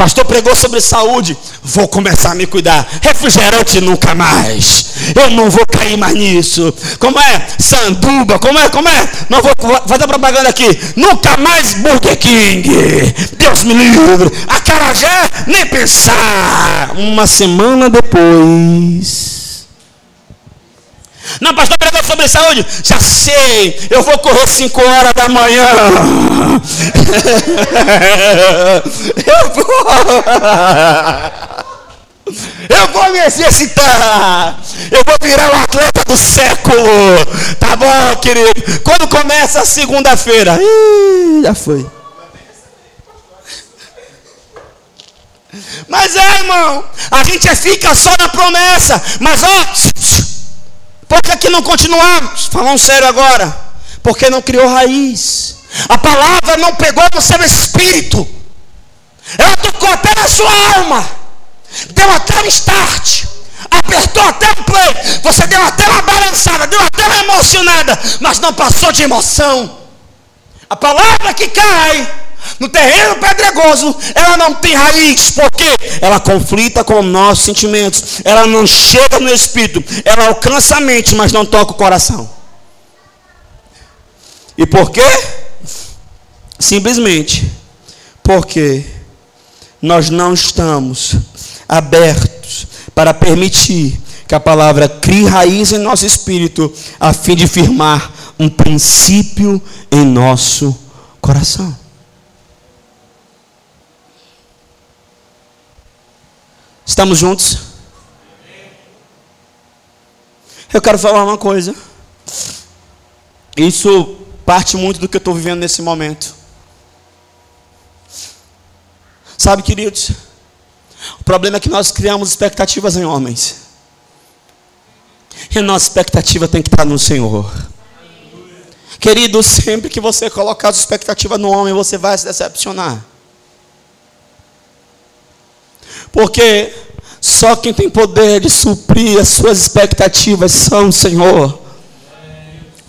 Pastor pregou sobre saúde. Vou começar a me cuidar. Refrigerante nunca mais. Eu não vou cair mais nisso. Como é? Sanduba. Como é? Como é? Não vou fazer propaganda aqui. Nunca mais Burger King. Deus me livre. A Carajé, nem pensar. Uma semana depois. Não, pastor, pregou sobre saúde. Já sei, eu vou correr 5 horas da manhã. eu vou. Eu vou me exercitar. Eu vou virar o atleta do século. Tá bom, querido? Quando começa a segunda-feira? Já foi. Mas é, irmão. A gente fica só na promessa. Mas ó. Por que, que não continuamos? Falando sério agora. Porque não criou raiz. A palavra não pegou no seu espírito. Ela tocou até na sua alma. Deu até um start. Apertou até o play. Você deu até uma balançada. Deu até uma emocionada. Mas não passou de emoção. A palavra que cai no terreno pedregoso, ela não tem raiz, porque ela conflita com nossos sentimentos, ela não chega no espírito, ela alcança a mente, mas não toca o coração. E por quê? Simplesmente porque nós não estamos abertos para permitir que a palavra crie raiz em nosso espírito, a fim de firmar um princípio em nosso coração. Estamos juntos? Eu quero falar uma coisa. Isso parte muito do que eu estou vivendo nesse momento. Sabe, queridos? O problema é que nós criamos expectativas em homens. E a nossa expectativa tem que estar no Senhor. Querido, sempre que você colocar a expectativa no homem, você vai se decepcionar. Porque só quem tem poder de suprir as suas expectativas são o Senhor.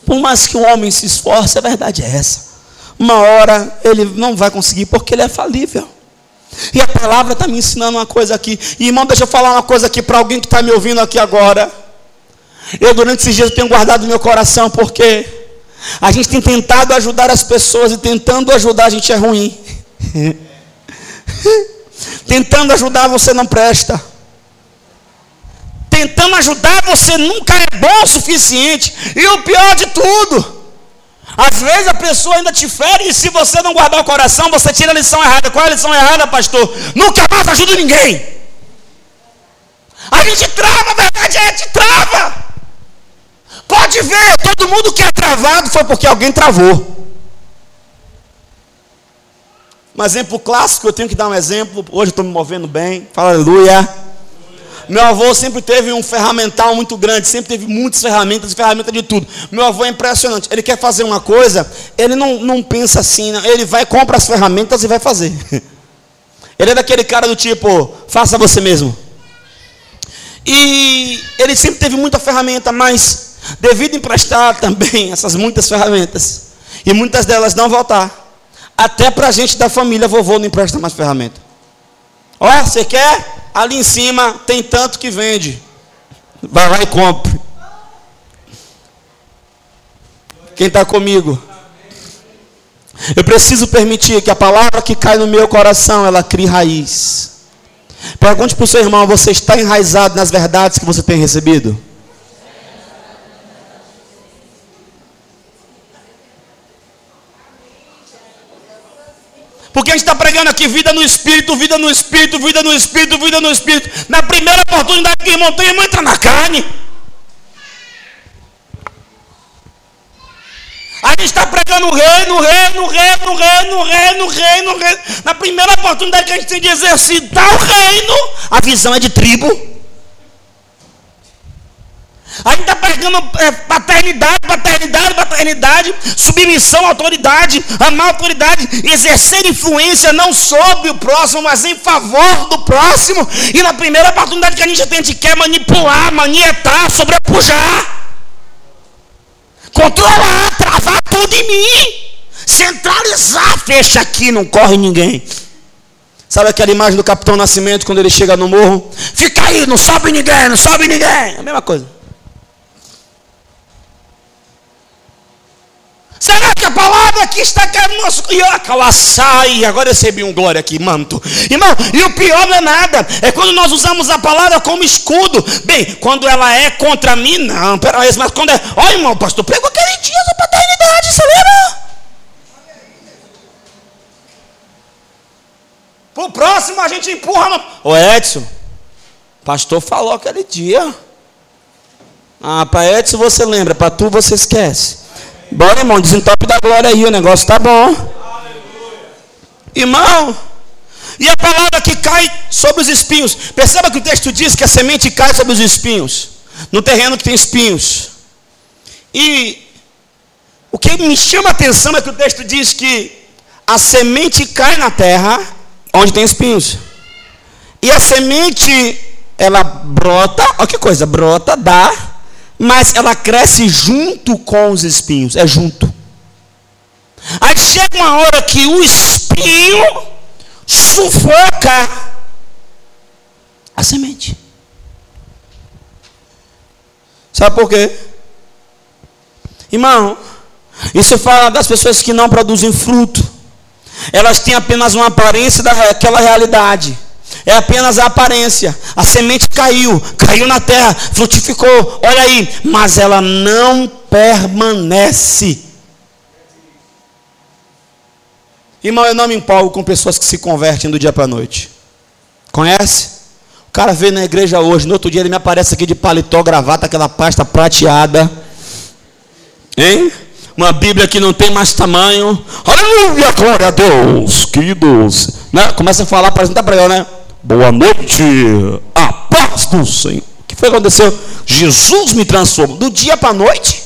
Por mais que o homem se esforce, a verdade é essa. Uma hora ele não vai conseguir porque ele é falível. E a palavra está me ensinando uma coisa aqui. E, irmão, deixa eu falar uma coisa aqui para alguém que está me ouvindo aqui agora. Eu, durante esses dias, tenho guardado meu coração porque a gente tem tentado ajudar as pessoas e tentando ajudar a gente é ruim. Tentando ajudar você não presta. Tentando ajudar você nunca é bom o suficiente. E o pior de tudo, às vezes a pessoa ainda te fere e se você não guardar o coração, você tira a lição errada. Qual é a lição errada, pastor? Nunca mais ajuda ninguém. A gente trava, a verdade é, a gente trava. Pode ver, todo mundo que é travado foi porque alguém travou. Um exemplo clássico, eu tenho que dar um exemplo. Hoje estou me movendo bem. Fala aleluia. Meu avô sempre teve um ferramental muito grande, sempre teve muitas ferramentas, ferramentas de tudo. Meu avô é impressionante. Ele quer fazer uma coisa, ele não, não pensa assim, não. ele vai, compra as ferramentas e vai fazer. Ele é daquele cara do tipo, faça você mesmo. E ele sempre teve muita ferramenta, mas devido a emprestar também essas muitas ferramentas, e muitas delas não voltar, até para a gente da família, vovô não empresta mais ferramenta. Ó, você quer? Ali em cima tem tanto que vende. Vai lá e compre. Quem está comigo? Eu preciso permitir que a palavra que cai no meu coração, ela crie raiz. Pergunte para o seu irmão, você está enraizado nas verdades que você tem recebido? Porque a gente está pregando aqui vida no Espírito, vida no Espírito, vida no Espírito, vida no Espírito. Na primeira oportunidade que irmão tem, irmão entra na carne. A gente está pregando o reino, o reino, o reino, o reino, o reino, o reino, reino. Na primeira oportunidade que a gente tem de exercitar o reino, a visão é de tribo. A gente está pregando é, paternidade, paternidade, paternidade, submissão, autoridade, amar autoridade, exercer influência não sobre o próximo, mas em favor do próximo. E na primeira oportunidade que a gente tem, a gente quer manipular, manietar, sobrepujar, controlar, travar tudo em mim, centralizar, fecha aqui, não corre ninguém. Sabe aquela imagem do Capitão Nascimento quando ele chega no morro? Fica aí, não sobe ninguém, não sobe ninguém. É a mesma coisa. Será que a palavra aqui está caindo no nosso. E agora eu recebi um glória aqui, manto. Irmão, e o pior não é nada. É quando nós usamos a palavra como escudo. Bem, quando ela é contra mim, não, peraí, mas quando é. Olha, irmão, pastor, pregou aquele dia da paternidade, você lembra? Para o próximo a gente empurra. No... Ô Edson, pastor falou aquele dia. Ah, para Edson você lembra, para tu você esquece. Bora, irmão, desentope da glória aí, o negócio tá bom. Irmão, e a palavra que cai sobre os espinhos. Perceba que o texto diz que a semente cai sobre os espinhos, no terreno que tem espinhos. E o que me chama a atenção é que o texto diz que a semente cai na terra onde tem espinhos. E a semente, ela brota, olha que coisa, brota, dá mas ela cresce junto com os espinhos, é junto. Aí chega uma hora que o espinho sufoca a semente. Sabe por quê? Irmão, isso fala das pessoas que não produzem fruto. Elas têm apenas uma aparência daquela realidade. É apenas a aparência. A semente caiu, caiu na terra, frutificou. Olha aí, mas ela não permanece. Irmão, eu não me empolgo com pessoas que se convertem do dia para a noite. Conhece? O cara veio na igreja hoje, no outro dia ele me aparece aqui de paletó, gravata, aquela pasta prateada. Hein? Uma Bíblia que não tem mais tamanho. Aleluia, glória a Deus, queridos. Né? Começa a falar, parece que não está pregando, né? Boa noite, a paz do Senhor. O que foi que aconteceu? Jesus me transformou do dia para a noite.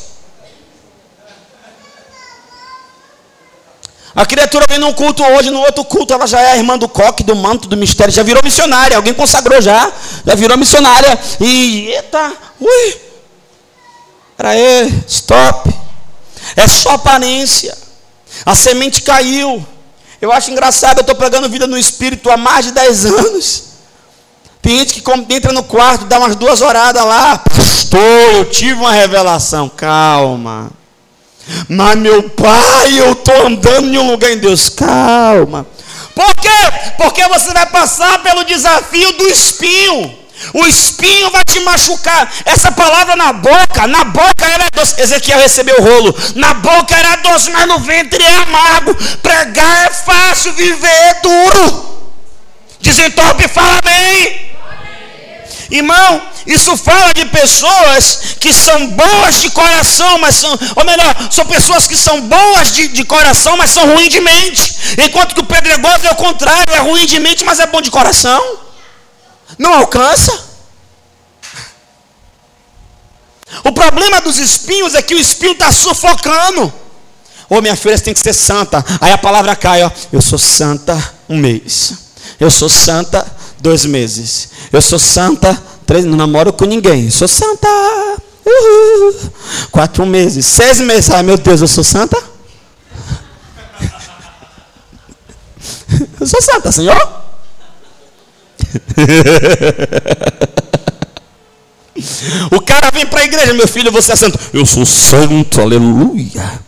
A criatura vem num culto hoje, no outro culto ela já é a irmã do coque, do manto, do mistério, já virou missionária, alguém consagrou já, já virou missionária. E eita, ui, peraí, stop. É só aparência. A semente caiu. Eu acho engraçado, eu estou pregando vida no Espírito há mais de 10 anos. Tem gente que entra no quarto, dá umas duas oradas lá. Pastor, eu tive uma revelação. Calma. Mas meu pai, eu estou andando em um lugar em Deus. Calma. Por quê? Porque você vai passar pelo desafio do espinho. O espinho vai te machucar. Essa palavra na boca, na boca era doce. Ezequiel recebeu o rolo. Na boca era doce, mas no ventre é amargo. Pregar é fácil, viver é duro. Desentope, fala bem. Irmão, isso fala de pessoas que são boas de coração, mas são, ou melhor, são pessoas que são boas de, de coração, mas são ruins de mente. Enquanto que o pedregoso é o contrário, é ruim de mente, mas é bom de coração. Não alcança. O problema dos espinhos é que o espinho está sufocando. Ô minha filha, você tem que ser santa. Aí a palavra cai, ó. Eu sou santa um mês. Eu sou santa dois meses. Eu sou santa três. Não namoro com ninguém. Eu sou santa. Uhul. Quatro meses. Seis meses. Ai meu Deus, eu sou santa. Eu sou santa, Senhor. o cara vem para a igreja, meu filho, você é santo. Eu sou santo, aleluia.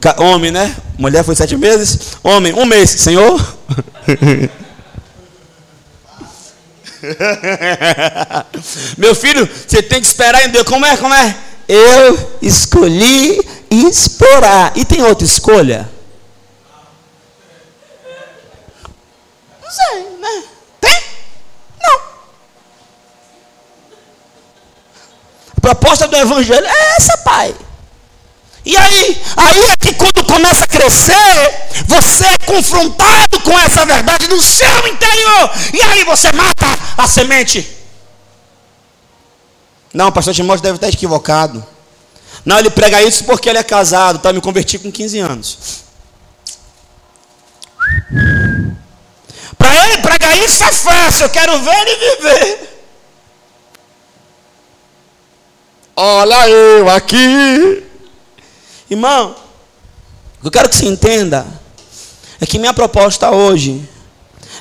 Ca... Homem, né? Mulher foi sete meses. Homem, um mês. Senhor? meu filho, você tem que esperar em Deus. Como é? Como é? Eu escolhi esperar. E tem outra escolha? Não sei, né? Tem? Não. A proposta do Evangelho é essa, pai. E aí, aí é que quando começa a crescer, você é confrontado com essa verdade no seu interior. E aí você mata a semente. Não, o pastor Timóteo deve estar equivocado. Não, ele prega isso porque ele é casado, tá? Me converti com 15 anos. Para ele pregar isso é fácil, eu quero ver ele viver. Olha eu aqui. Irmão, eu quero que você entenda é que minha proposta hoje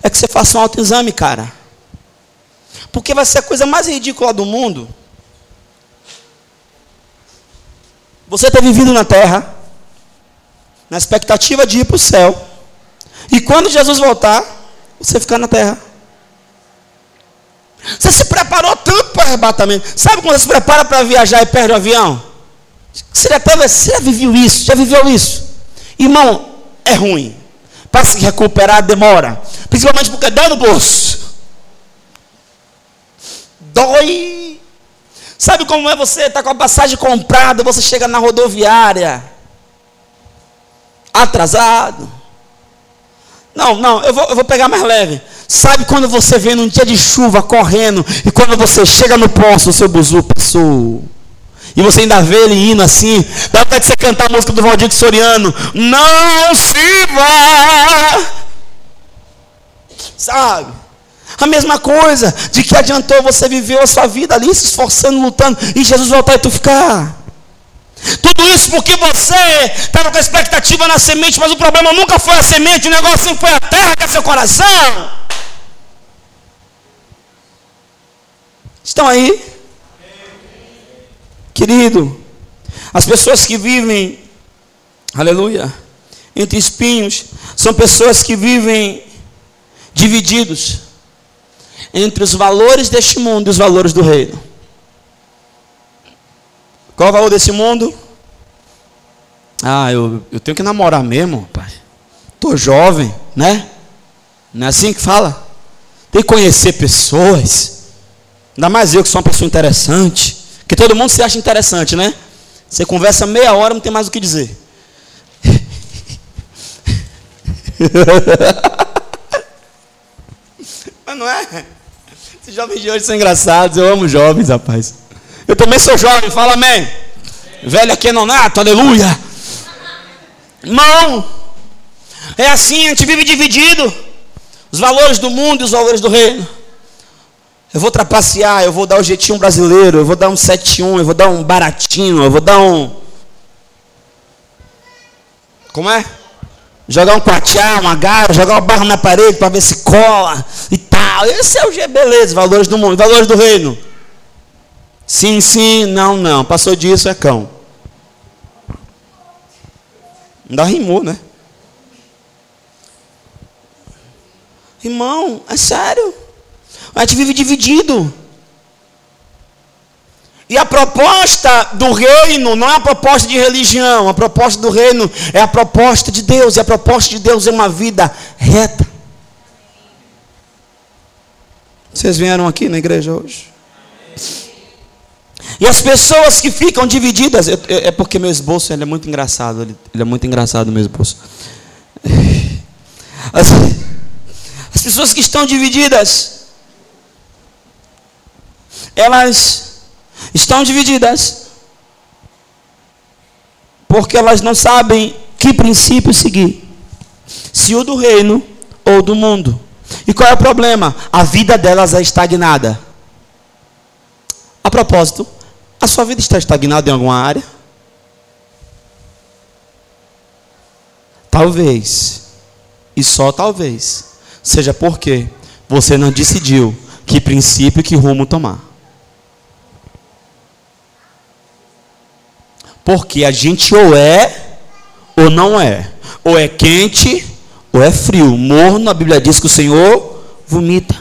é que você faça um autoexame, cara. Porque vai ser a coisa mais ridícula do mundo. Você ter vivido na terra, na expectativa de ir para o céu, e quando Jesus voltar, você ficar na terra. Você se preparou tanto para o arrebatamento. Sabe quando você se prepara para viajar e perde o avião? Você já, viveu isso? Já viveu isso? Irmão, é ruim. Para se recuperar demora. Principalmente porque dói no bolso. Dói. Sabe como é você? Está com a passagem comprada, você chega na rodoviária. Atrasado. Não, não, eu vou, eu vou pegar mais leve. Sabe quando você vem num dia de chuva correndo e quando você chega no posto, o seu buzu passou. E você ainda vê ele indo assim. Dá vontade de você cantar a música do Valdir Soriano. Não se vá. Sabe? A mesma coisa. De que adiantou você viver a sua vida ali, se esforçando, lutando. E Jesus voltar e tu ficar. Tudo isso porque você estava com a expectativa na semente, mas o problema nunca foi a semente, o negócio sempre foi a terra que é seu coração. Estão aí? Querido, as pessoas que vivem, aleluia, entre espinhos, são pessoas que vivem divididos entre os valores deste mundo e os valores do reino. Qual o valor desse mundo? Ah, eu, eu tenho que namorar mesmo, pai. Estou jovem, né? Não é assim que fala? Tem que conhecer pessoas. Ainda mais eu que sou uma pessoa interessante. Porque todo mundo se acha interessante, né? Você conversa meia hora, não tem mais o que dizer. Mas não é? Esses jovens de hoje são engraçados. Eu amo jovens, rapaz. Eu também sou jovem, fala amém. Velho aqui é nonato, aleluia. Irmão, é assim, a gente vive dividido. Os valores do mundo e os valores do reino. Eu vou trapacear, eu vou dar o jeitinho brasileiro, eu vou dar um 71, eu vou dar um baratinho, eu vou dar um. Como é? Jogar um quatiá, uma gara, jogar uma barra na parede para ver se cola e tal. Esse é o G, beleza, valores do mundo, valores do reino. Sim, sim, não, não. Passou disso, é cão. Ainda rimou, né? Irmão, é sério. A gente vive dividido. E a proposta do reino não é a proposta de religião, a proposta do reino é a proposta de Deus, e a proposta de Deus é uma vida reta. Vocês vieram aqui na igreja hoje? E as pessoas que ficam divididas, é porque meu esboço ele é muito engraçado, ele, é muito engraçado meu esboço. As, as pessoas que estão divididas, elas estão divididas porque elas não sabem que princípio seguir. Se o do reino ou do mundo. E qual é o problema? A vida delas é estagnada. A propósito, a sua vida está estagnada em alguma área? Talvez, e só talvez, seja porque você não decidiu que princípio e que rumo tomar. Porque a gente ou é ou não é. Ou é quente ou é frio. Morno, a Bíblia diz que o Senhor vomita.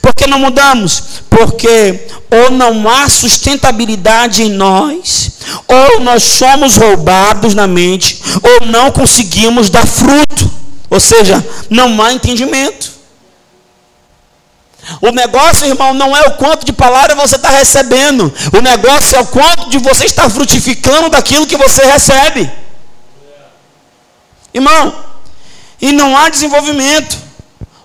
Por que não mudamos? Porque ou não há sustentabilidade em nós, ou nós somos roubados na mente, ou não conseguimos dar fruto. Ou seja, não há entendimento. O negócio, irmão, não é o quanto de palavra você está recebendo. O negócio é o quanto de você está frutificando daquilo que você recebe. Irmão, e não há desenvolvimento.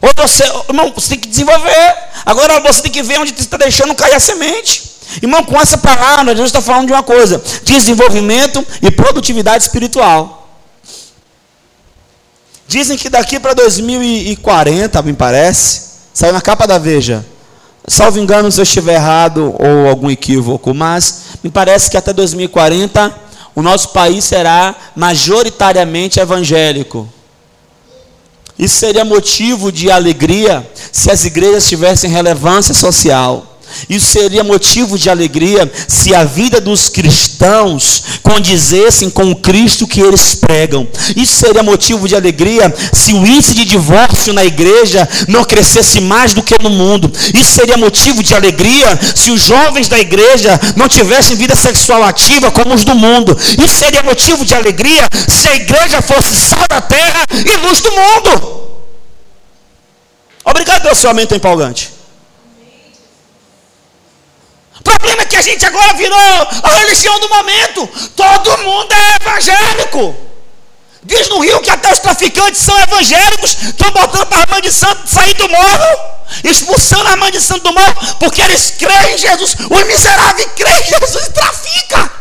Ou você, irmão, você tem que desenvolver. Agora você tem que ver onde você está deixando cair a semente. Irmão, com essa palavra, Deus está falando de uma coisa: desenvolvimento e produtividade espiritual. Dizem que daqui para 2040, me parece, saiu na capa da Veja. Salvo engano se eu estiver errado ou algum equívoco, mas me parece que até 2040 o nosso país será majoritariamente evangélico. Isso seria motivo de alegria se as igrejas tivessem relevância social. Isso seria motivo de alegria se a vida dos cristãos condizessem com o Cristo que eles pregam. Isso seria motivo de alegria se o índice de divórcio na igreja não crescesse mais do que no mundo. Isso seria motivo de alegria se os jovens da igreja não tivessem vida sexual ativa como os do mundo. Isso seria motivo de alegria se a igreja fosse sal da terra e luz do mundo. Obrigado pelo seu aumento empolgante. Problema é que a gente agora virou a religião do momento. Todo mundo é evangélico. Diz no Rio que até os traficantes são evangélicos, estão botando a irmã de santo sair do morro, expulsando a irmã de santo do morro, porque eles creem em Jesus. Os miseráveis creem em Jesus e trafica.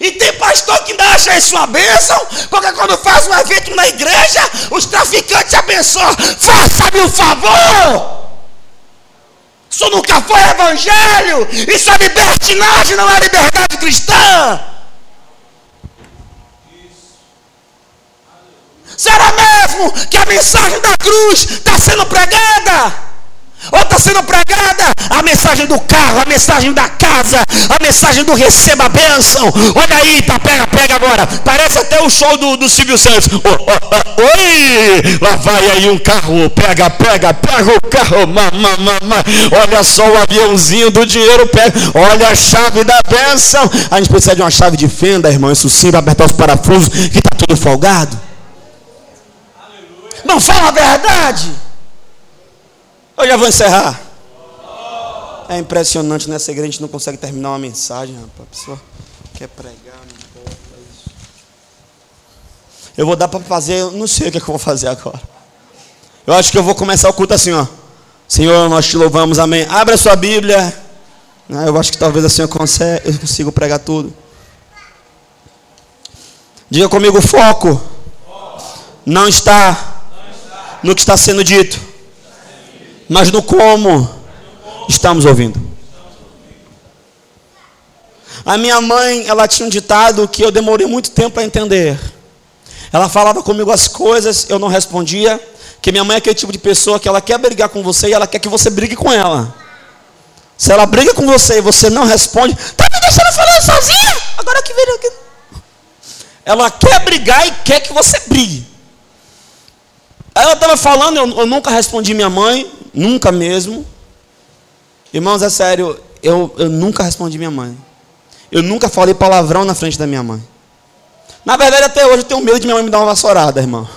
E tem pastor que ainda acha isso uma bênção, porque quando faz um evento na igreja, os traficantes abençoam. Faça-me o um favor! Isso nunca foi evangelho. Isso é libertinagem, não é liberdade cristã. Será mesmo que a mensagem da cruz está sendo pregada? Ou está sendo pregada a mensagem do carro, a mensagem da casa, a mensagem do receba a bênção. Olha aí, tá, pega, pega agora. Parece até o show do, do Silvio Santos. Oh, oh, oh, oi! Lá vai aí um carro, pega, pega, pega o carro. Mamá, mamá. Olha só o aviãozinho do dinheiro, pega. Olha a chave da bênção. A gente precisa de uma chave de fenda, irmão. Isso sim, vai apertar os parafusos, que está tudo folgado. Não fala a verdade. Eu já vou encerrar. É impressionante nessa igreja, a gente não consegue terminar uma mensagem, rapaz. A pessoa quer pregar, não importa isso. Eu vou dar para fazer, eu não sei o que, é que eu vou fazer agora. Eu acho que eu vou começar o culto assim, ó. Senhor, nós te louvamos, amém. Abra sua Bíblia. Ah, eu acho que talvez assim eu consiga, eu consigo pregar tudo. Diga comigo, foco. Não está no que está sendo dito mas no como estamos ouvindo. A minha mãe, ela tinha um ditado que eu demorei muito tempo para entender. Ela falava comigo as coisas, eu não respondia. Que minha mãe é aquele tipo de pessoa que ela quer brigar com você e ela quer que você brigue com ela. Se ela briga com você e você não responde, tá me deixando falando sozinha? Agora que veio aqui. Ela quer brigar e quer que você brigue. Aí ela estava falando, eu, eu nunca respondi minha mãe, Nunca mesmo. Irmãos, é sério, eu, eu nunca respondi minha mãe. Eu nunca falei palavrão na frente da minha mãe. Na verdade, até hoje eu tenho medo de minha mãe me dar uma vassourada, irmão.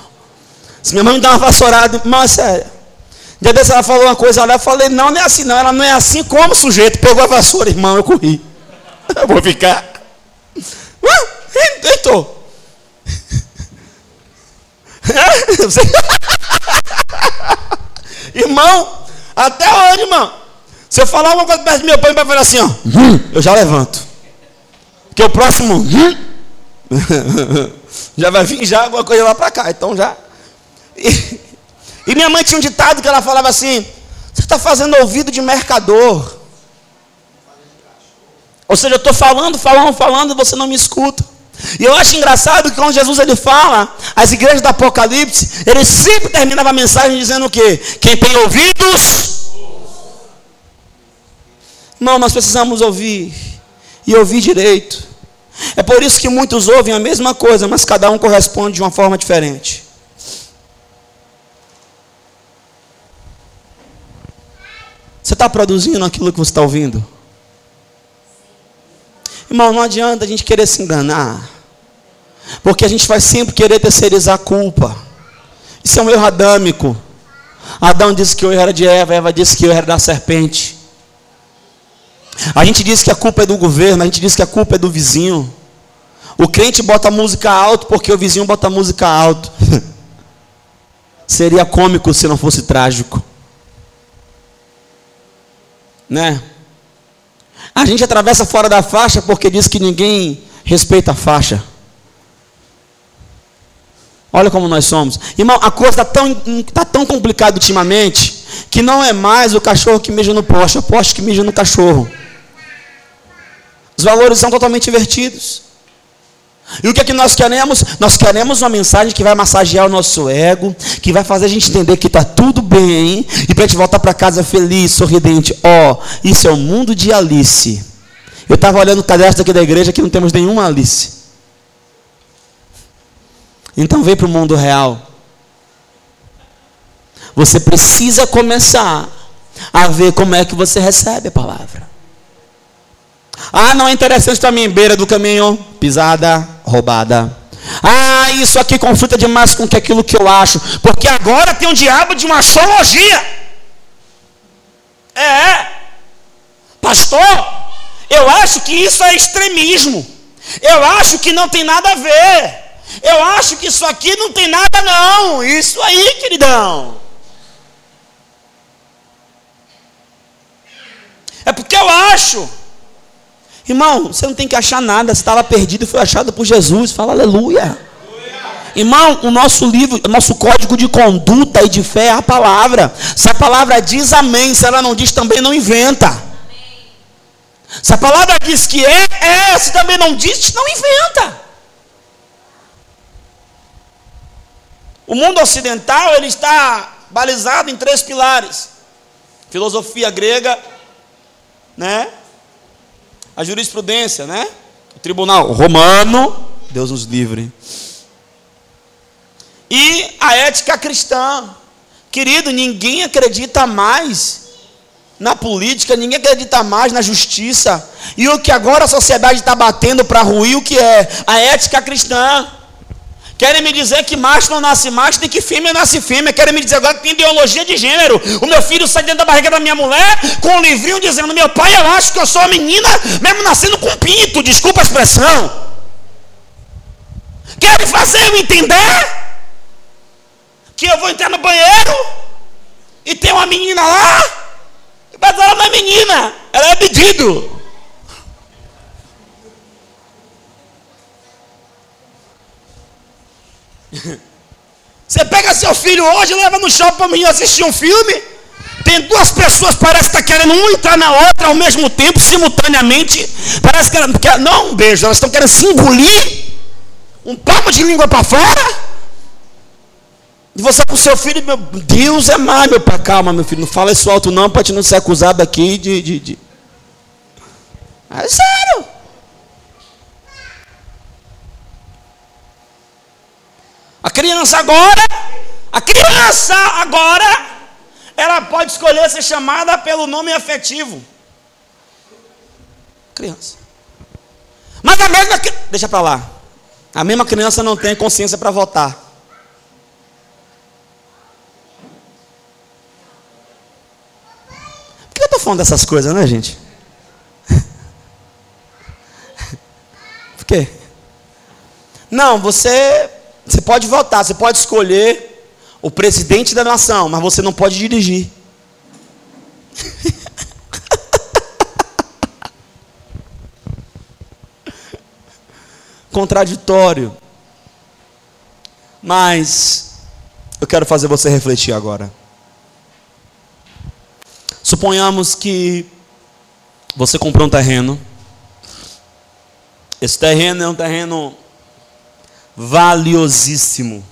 Se minha mãe me dar uma vassourada, irmão, é sério. Dia desse ela falou uma coisa, eu falei, não, não é assim, não. Ela não é assim como o sujeito. Pegou a vassoura, irmão, eu corri. Eu vou ficar. Deitou. Irmão, até hoje, irmão. Se eu falar uma coisa perto do meu pai, vai falar assim, ó. Eu já levanto. Porque o próximo. já vai vir já alguma coisa lá para cá. Então já. E, e, minha mãe tinha um ditado que ela falava assim: Você está fazendo ouvido de mercador. Ou seja, eu estou falando, falando, falando e você não me escuta. E eu acho engraçado que quando Jesus ele fala, as igrejas do Apocalipse, ele sempre terminava a mensagem dizendo o quê? Quem tem ouvidos. Não, nós precisamos ouvir. E ouvir direito. É por isso que muitos ouvem a mesma coisa, mas cada um corresponde de uma forma diferente. Você está produzindo aquilo que você está ouvindo? Irmão, não adianta a gente querer se enganar. Porque a gente vai sempre querer terceirizar a culpa. Isso é um erro adâmico. Adão disse que erro era de Eva, Eva disse que erro era da serpente. A gente diz que a culpa é do governo, a gente diz que a culpa é do vizinho. O crente bota música alto porque o vizinho bota música alto. Seria cômico se não fosse trágico. Né? A gente atravessa fora da faixa porque diz que ninguém respeita a faixa. Olha como nós somos. Irmão, a coisa está tão, tá tão complicada ultimamente que não é mais o cachorro que mija no poste, é o poste que mija no cachorro. Os valores são totalmente invertidos. E o que é que nós queremos? Nós queremos uma mensagem que vai massagear o nosso ego, que vai fazer a gente entender que está tudo bem, e para a gente voltar para casa feliz, sorridente. Ó, oh, isso é o mundo de Alice. Eu estava olhando o cadastro aqui da igreja que não temos nenhuma Alice. Então vem para o mundo real. Você precisa começar a ver como é que você recebe a palavra. Ah, não é interessante para mim, beira do caminho, pisada, roubada. Ah, isso aqui conflita demais com aquilo que eu acho, porque agora tem um diabo de uma astrologia. É, é, pastor, eu acho que isso é extremismo. Eu acho que não tem nada a ver. Eu acho que isso aqui não tem nada não. Isso aí, queridão. É porque eu acho. Irmão, você não tem que achar nada. Você estava perdido e foi achado por Jesus. Fala aleluia. Irmão, o nosso livro, o nosso código de conduta e de fé é a palavra. Se a palavra diz amém, se ela não diz também não inventa. Se a palavra diz que é, é. Se também não diz, não inventa. O mundo ocidental ele está balizado em três pilares: filosofia grega, né? a jurisprudência, né? O tribunal romano, Deus nos livre. E a ética cristã. Querido, ninguém acredita mais na política, ninguém acredita mais na justiça. E o que agora a sociedade está batendo para ruir, o que é? A ética cristã. Querem me dizer que macho não nasce macho, nem que fêmea nasce fêmea. Querem me dizer agora que tem ideologia de gênero. O meu filho sai dentro da barriga da minha mulher com um livrinho dizendo: Meu pai, eu acho que eu sou menina, mesmo nascendo com pinto. Desculpa a expressão. Querem fazer eu entender que eu vou entrar no banheiro e tem uma menina lá, mas ela não é menina, ela é pedido. Você pega seu filho hoje, leva no shopping para assistir um filme. Tem duas pessoas, parece que está querendo um entrar na outra ao mesmo tempo, simultaneamente. Parece que, ela, que não um beijo, elas estão querendo se engolir. Um palmo de língua para fora. E você com seu filho, meu Deus é mais, meu pai. Calma, meu filho, não fala isso alto não, para te não ser acusado aqui de. de, de... É sério. A criança agora, a criança agora, ela pode escolher ser chamada pelo nome afetivo. Criança. Mas a mesma deixa para lá. A mesma criança não tem consciência para votar. Por que eu estou falando dessas coisas, né, gente? Por quê? Não, você você pode votar, você pode escolher o presidente da nação, mas você não pode dirigir. Contraditório. Mas eu quero fazer você refletir agora. Suponhamos que você comprou um terreno. Esse terreno é um terreno valiosíssimo.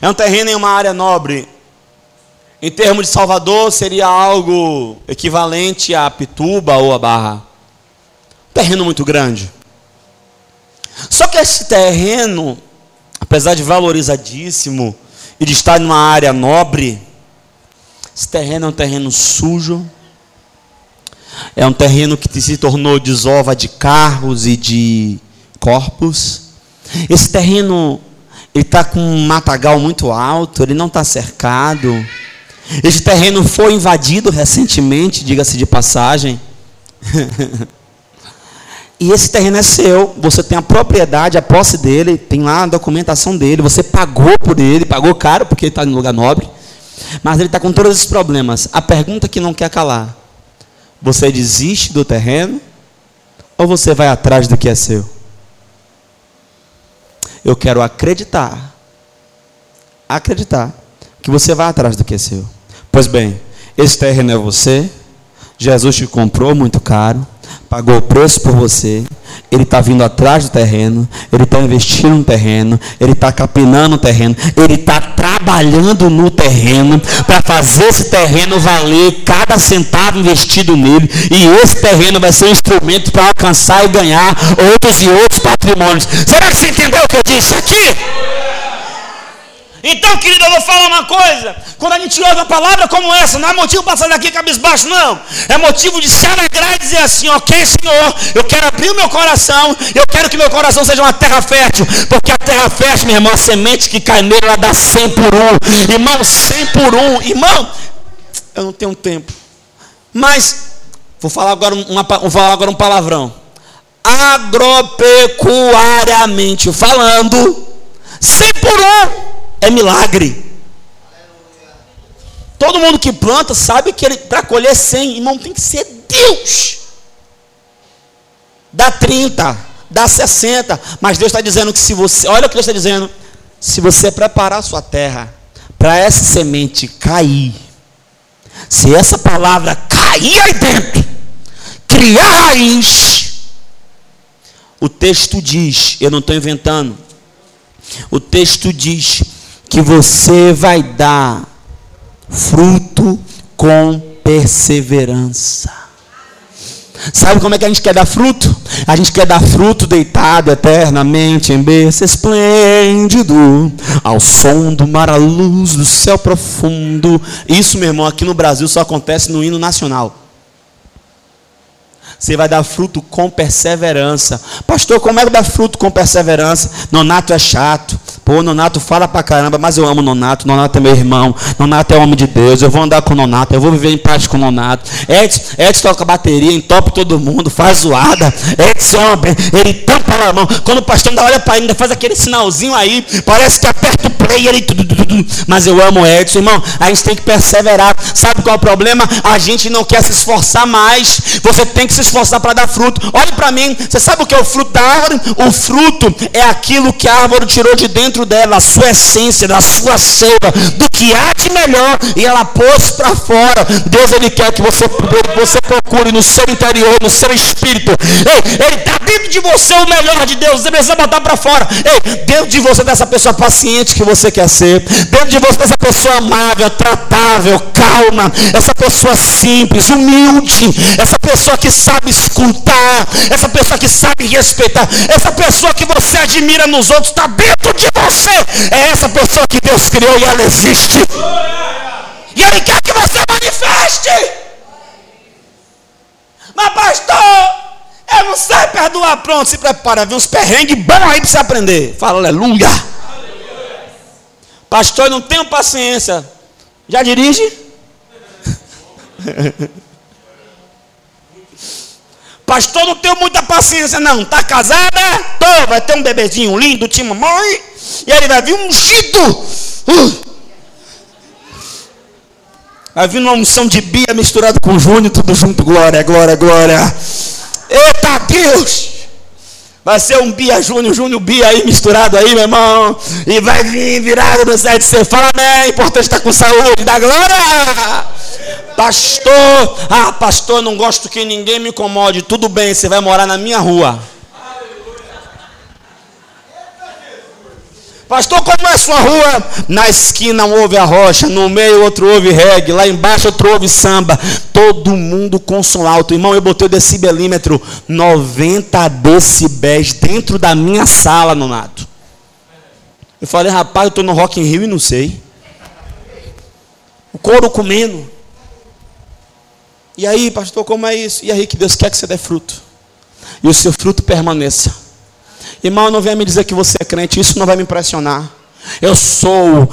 É um terreno em uma área nobre. Em termos de Salvador, seria algo equivalente a Pituba ou a Barra. Um terreno muito grande. Só que esse terreno, apesar de valorizadíssimo e de estar numa área nobre, esse terreno é um terreno sujo. É um terreno que se tornou desova de carros e de corpos. Esse terreno está com um matagal muito alto, ele não está cercado. Esse terreno foi invadido recentemente, diga-se de passagem. e esse terreno é seu, você tem a propriedade, a posse dele, tem lá a documentação dele, você pagou por ele, pagou caro porque ele está em lugar nobre, mas ele está com todos esses problemas. A pergunta que não quer calar: você desiste do terreno ou você vai atrás do que é seu? Eu quero acreditar, acreditar que você vai atrás do que é seu. Pois bem, esse terreno é você. Jesus te comprou muito caro, pagou o preço por você. Ele está vindo atrás do terreno, ele está investindo no terreno, ele está capinando o terreno, ele está trabalhando no terreno para fazer esse terreno valer cada centavo investido nele. E esse terreno vai ser um instrumento para alcançar e ganhar outros e outros patrimônios. Será que você entendeu o que eu disse aqui? Então, querido, eu vou falar uma coisa. Quando a gente ouve uma palavra como essa, não é motivo para sair daqui cabisbaixo, não. É motivo de se alegrar e dizer assim: Ok, Senhor, eu quero abrir o meu coração. Eu quero que meu coração seja uma terra fértil. Porque a terra fértil, meu irmão, a semente que cai nele, ela dá 100 por um. Irmão, 100 por um. Irmão, eu não tenho tempo. Mas, vou falar agora, uma, vou falar agora um palavrão. Agropecuariamente falando, 100 por um é milagre. Todo mundo que planta sabe que para colher 100, irmão, tem que ser Deus. Dá 30, dá 60, mas Deus está dizendo que se você, olha o que Deus está dizendo, se você preparar a sua terra para essa semente cair, se essa palavra cair aí dentro, criar raiz, o texto diz, eu não estou inventando, o texto diz que você vai dar fruto com perseverança. Sabe como é que a gente quer dar fruto? A gente quer dar fruto deitado eternamente em berço esplêndido, ao som do mar, à luz do céu profundo. Isso, meu irmão, aqui no Brasil só acontece no hino nacional. Você vai dar fruto com perseverança. Pastor, como é que dá fruto com perseverança? Nonato é chato. Pô, Nonato fala pra caramba, mas eu amo Nonato. Nonato é meu irmão. Nonato é homem de Deus. Eu vou andar com Nonato. Eu vou viver em paz com Nonato. Edson, Edson toca bateria, entope todo mundo, faz zoada. Edson, ele tampa a mão. Quando o pastor ainda olha para ele, ainda faz aquele sinalzinho aí. Parece que aperta o play ele. Mas eu amo Edson, irmão. A gente tem que perseverar. Sabe qual é o problema? A gente não quer se esforçar mais. Você tem que se esforçar para dar fruto. Olhe para mim. Você sabe o que é o fruto da árvore? O fruto é aquilo que a árvore tirou de dentro dela a sua essência, da sua seiva, do que há de melhor, e ela pôs para fora. Deus ele quer que você, você procure no seu interior, no seu espírito. Ei, ele está dentro de você o melhor de Deus. Você precisa botar para fora. Ei, dentro de você dessa pessoa paciente que você quer ser, dentro de você dessa pessoa amável, tratável, calma, essa pessoa simples, humilde, essa pessoa que sabe escutar, essa pessoa que sabe respeitar, essa pessoa que você admira nos outros está dentro de você é essa pessoa que Deus criou e ela existe. E Ele quer que você manifeste. Mas, pastor, eu não sei perdoar. Pronto, se prepara. Vem uns perrengues bons aí para você aprender. Fala aleluia. aleluia. Pastor, eu não tenho paciência. Já dirige? Pastor, não tenho muita paciência, não. Tá casada? Tô, vai ter um bebezinho lindo, tinha mamãe. E ele vai vir ungido. Uh. Vai vir uma unção de Bia misturado com Júnior, tudo junto. Glória, glória, glória. Eita Deus! Vai ser um Bia Júnior, Júnior Bia aí misturado aí, meu irmão. E vai vir virado no sete. Você fala, né? Importante estar com saúde, da glória. Pastor, ah, pastor, não gosto que ninguém me incomode. Tudo bem, você vai morar na minha rua. Pastor, como é a sua rua? Na esquina um ouve a rocha, no meio outro ouve reggae, lá embaixo outro ouve samba. Todo mundo com som alto. Irmão, eu botei o decibelímetro 90 decibéis dentro da minha sala, Nonato. Eu falei, rapaz, eu estou no Rock in Rio e não sei. O couro comendo. E aí, pastor, como é isso? E aí que Deus quer que você dê fruto. E o seu fruto permaneça. Irmão, não venha me dizer que você é crente, isso não vai me impressionar. Eu sou,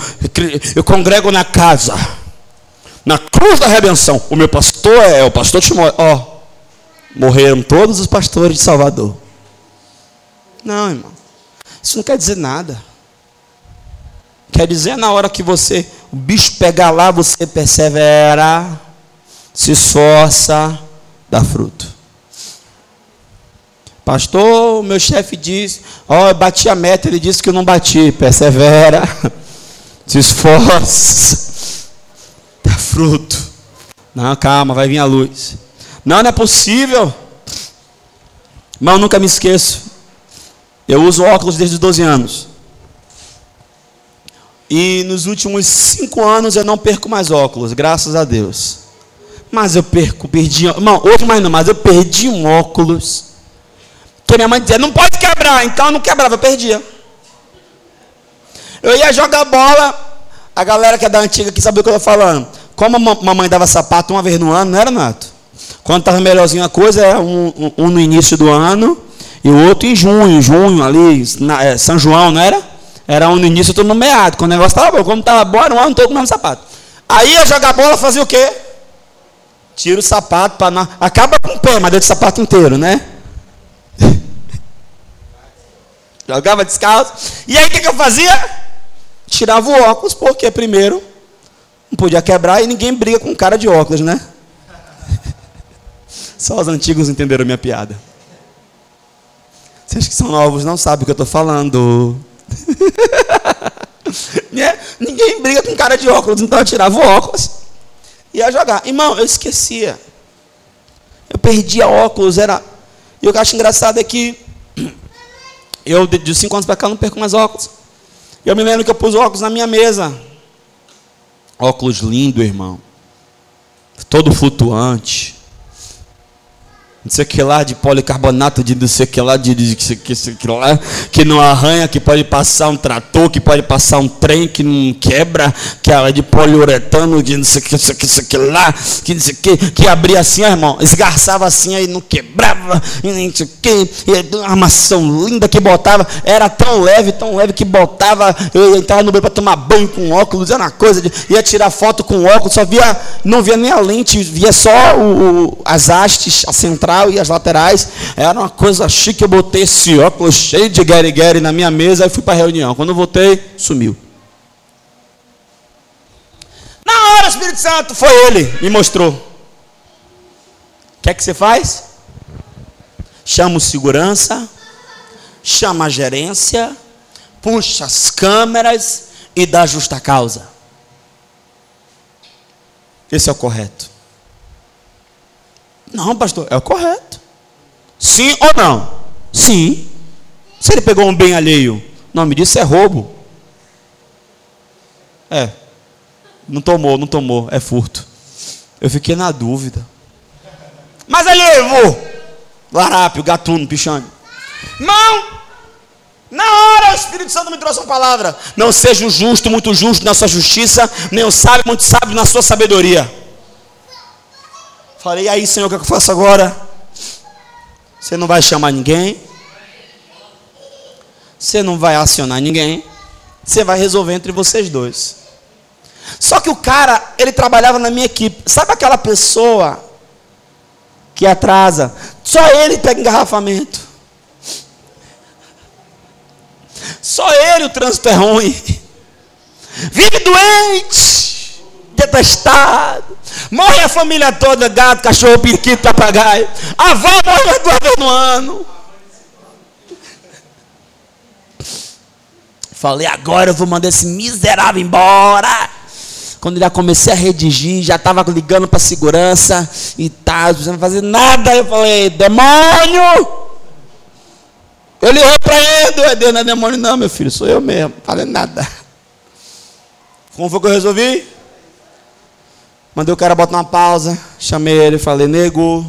eu congrego na casa, na cruz da redenção. O meu pastor é o pastor Timóteo. Ó, oh, morreram todos os pastores de Salvador. Não, irmão, isso não quer dizer nada. Quer dizer, na hora que você, o bicho pegar lá, você persevera, se esforça, dá fruto. Pastor, meu chefe disse, ó, oh, bati a meta, ele disse que eu não bati. Persevera, se esforça, dá fruto. Não, calma, vai vir a luz. Não, não é possível. Mas eu nunca me esqueço. Eu uso óculos desde os 12 anos. E nos últimos cinco anos eu não perco mais óculos, graças a Deus. Mas eu perco, perdi. Irmão, hoje mais não, mas eu perdi um óculos. Que minha mãe dizia, não pode quebrar. Então eu não quebrava, eu perdia. Eu ia jogar bola. A galera que é da antiga aqui sabe o que eu estou falando. Como a mamãe dava sapato uma vez no ano, não era nato. Quando estava melhorzinho a coisa, era um, um, um, no início do ano e o outro em junho, junho ali, na, é, São João, não era? Era um no início, outro no meado. Quando o negócio estava bom, quando estava bom, era um ano todo com o mesmo sapato. Aí ia jogar bola, fazia o quê? Tira o sapato para. Acaba com o pé, mas deixa o sapato inteiro, né? Jogava descalço. E aí o que, que eu fazia? Tirava o óculos, porque primeiro não podia quebrar e ninguém briga com cara de óculos, né? Só os antigos entenderam minha piada. Vocês que são novos não sabem o que eu estou falando. né? Ninguém briga com cara de óculos, então eu tirava o óculos e ia jogar. Irmão, eu esquecia. Eu perdia óculos, era. E o que eu acho engraçado é que eu, de 5 anos para cá, não perco mais óculos. Eu me lembro que eu pus óculos na minha mesa. Óculos lindo, irmão. Todo flutuante não sei o que lá, de policarbonato, de não sei o que lá, de, de, de, de que lá, que não arranha, que pode passar um trator, que pode passar um trem, que não quebra, que é de poliuretano, de não sei o que, isso aqui, isso aqui lá, que não sei o que, que abria assim, irmão, esgarçava assim, aí não quebrava, e não sei o que, e uma armação linda que botava, era tão leve, tão leve que botava, eu entrava no banho para tomar banho com óculos, era uma coisa, de, ia tirar foto com óculos, só via, não via nem a lente, via só o, o as hastes, a central e as laterais. Era uma coisa chique. Eu botei esse óculos cheio de guerre na minha mesa e fui para a reunião. Quando eu voltei, sumiu. Na hora, Espírito Santo foi ele, me mostrou. O que é que você faz? Chama o segurança, chama a gerência, puxa as câmeras e dá justa causa. Esse é o correto. Não, pastor, é o correto. Sim ou não? Sim. Se ele pegou um bem alheio, o nome disso é roubo. É. Não tomou, não tomou, é furto. Eu fiquei na dúvida. Mas ele levou. Larápio, gatuno, pichane. Não! Na hora o Espírito Santo me trouxe uma palavra. Não seja o justo, muito justo na sua justiça, nem o sábio, muito sábio na sua sabedoria. Falei, aí, Senhor, o que eu faço agora? Você não vai chamar ninguém. Você não vai acionar ninguém. Você vai resolver entre vocês dois. Só que o cara, ele trabalhava na minha equipe. Sabe aquela pessoa que atrasa? Só ele pega engarrafamento. Só ele o trânsito é ruim. Vive doente, detestado. Morre a família toda, gato, cachorro, periquito, papagaio. A avó morre duas vezes no ano. Falei, agora eu vou mandar esse miserável embora. Quando já comecei a redigir, já estava ligando para a segurança e tal, não fazer nada. Eu falei, demônio! Olhou para ele, Deus não é demônio, não, meu filho, sou eu mesmo, falei nada. Como foi que eu resolvi? Mandei o cara botar uma pausa, chamei ele e falei, nego,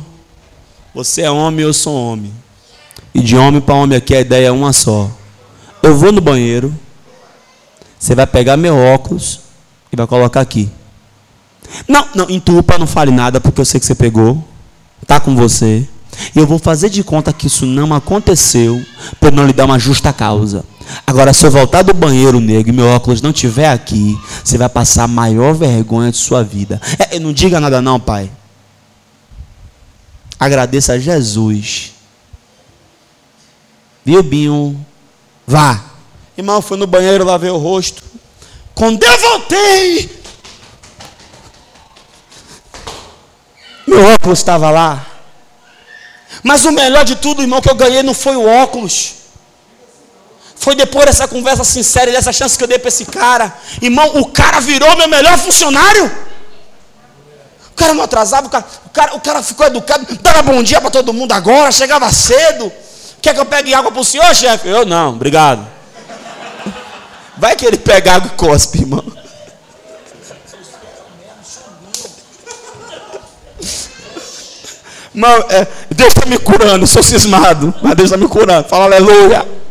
você é homem, eu sou homem. E de homem para homem aqui a ideia é uma só. Eu vou no banheiro, você vai pegar meu óculos e vai colocar aqui. Não, não, entupa, não fale nada, porque eu sei que você pegou. Está com você. E eu vou fazer de conta que isso não aconteceu, para não lhe dar uma justa causa. Agora, se eu voltar do banheiro negro e meu óculos não estiver aqui, você vai passar a maior vergonha de sua vida. É, não diga nada, não, pai. Agradeça a Jesus. Viu, Binho? Vá. Irmão, fui no banheiro, lavei o rosto. Quando eu voltei, meu óculos estava lá. Mas o melhor de tudo, irmão, que eu ganhei não foi o óculos. Foi depois dessa conversa sincera e dessa chance que eu dei para esse cara. Irmão, o cara virou meu melhor funcionário. O cara não atrasava, o cara, o cara, o cara ficou educado, dava bom dia para todo mundo agora, chegava cedo. Quer que eu pegue água para o senhor, chefe? Eu não, obrigado. Vai que ele pega água e cospe, irmão. Irmão, é, Deus está me curando, sou cismado, mas Deus está me curando. Fala aleluia.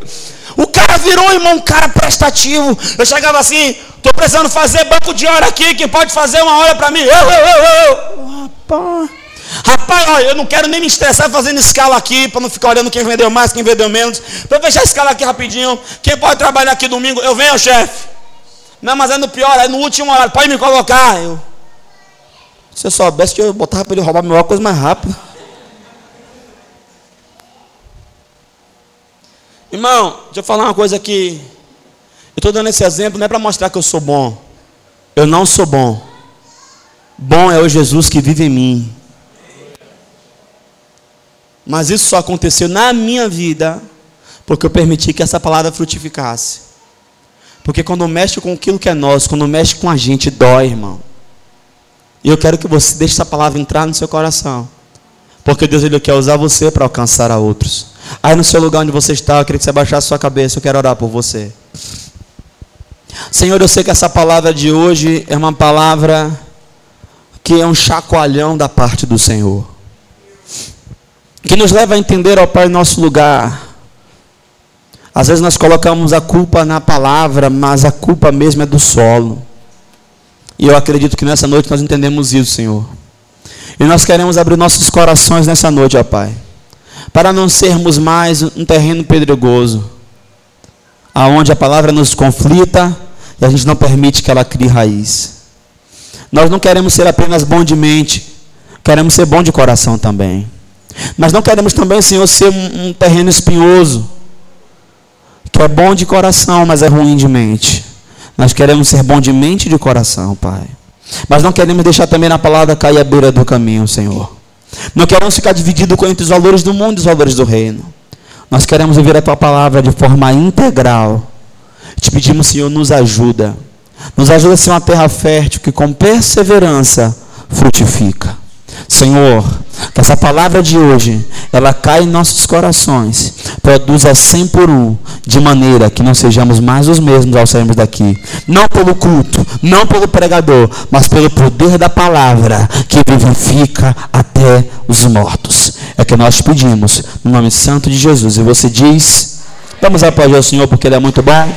O cara virou, irmão, um cara prestativo. Eu chegava assim, estou precisando fazer banco de hora aqui, quem pode fazer uma hora para mim? Eu, eu, eu, eu. Rapaz, olha, eu não quero nem me estressar fazendo escala aqui, para não ficar olhando quem vendeu mais, quem vendeu menos. Para fechar a escala aqui rapidinho. Quem pode trabalhar aqui domingo? Eu venho, chefe. Não, mas é no pior, é no último horário. Pode me colocar. Eu, se eu soubesse que eu botava para ele roubar meu óculos mais rápido. Irmão, deixa eu falar uma coisa aqui. Eu estou dando esse exemplo não é para mostrar que eu sou bom. Eu não sou bom. Bom é o Jesus que vive em mim. Mas isso só aconteceu na minha vida porque eu permiti que essa palavra frutificasse. Porque quando mexe com aquilo que é nosso, quando mexe com a gente, dói, irmão. E eu quero que você deixe essa palavra entrar no seu coração. Porque Deus ele quer usar você para alcançar a outros. Aí no seu lugar onde você está, eu queria que você abaixasse sua cabeça, eu quero orar por você. Senhor, eu sei que essa palavra de hoje é uma palavra que é um chacoalhão da parte do Senhor. Que nos leva a entender, ó Pai, nosso lugar. Às vezes nós colocamos a culpa na palavra, mas a culpa mesmo é do solo. E eu acredito que nessa noite nós entendemos isso, Senhor. E nós queremos abrir nossos corações nessa noite, ó Pai para não sermos mais um terreno pedregoso, aonde a palavra nos conflita e a gente não permite que ela crie raiz. Nós não queremos ser apenas bom de mente, queremos ser bom de coração também. Mas não queremos também, Senhor, ser um, um terreno espinhoso, que é bom de coração, mas é ruim de mente. Nós queremos ser bom de mente e de coração, Pai. Mas não queremos deixar também na palavra cair à beira do caminho, Senhor. Não queremos ficar divididos entre os valores do mundo e os valores do reino. Nós queremos ouvir a tua palavra de forma integral. Te pedimos, Senhor, nos ajuda. Nos ajuda a ser uma terra fértil que com perseverança frutifica. Senhor, que essa palavra de hoje, ela cai em nossos corações, produza 100 por um, de maneira que não sejamos mais os mesmos ao sairmos daqui. Não pelo culto, não pelo pregador, mas pelo poder da palavra que vivifica até os mortos. É que nós pedimos, no nome santo de Jesus. E você diz, vamos aplaudir o Senhor porque Ele é muito bom.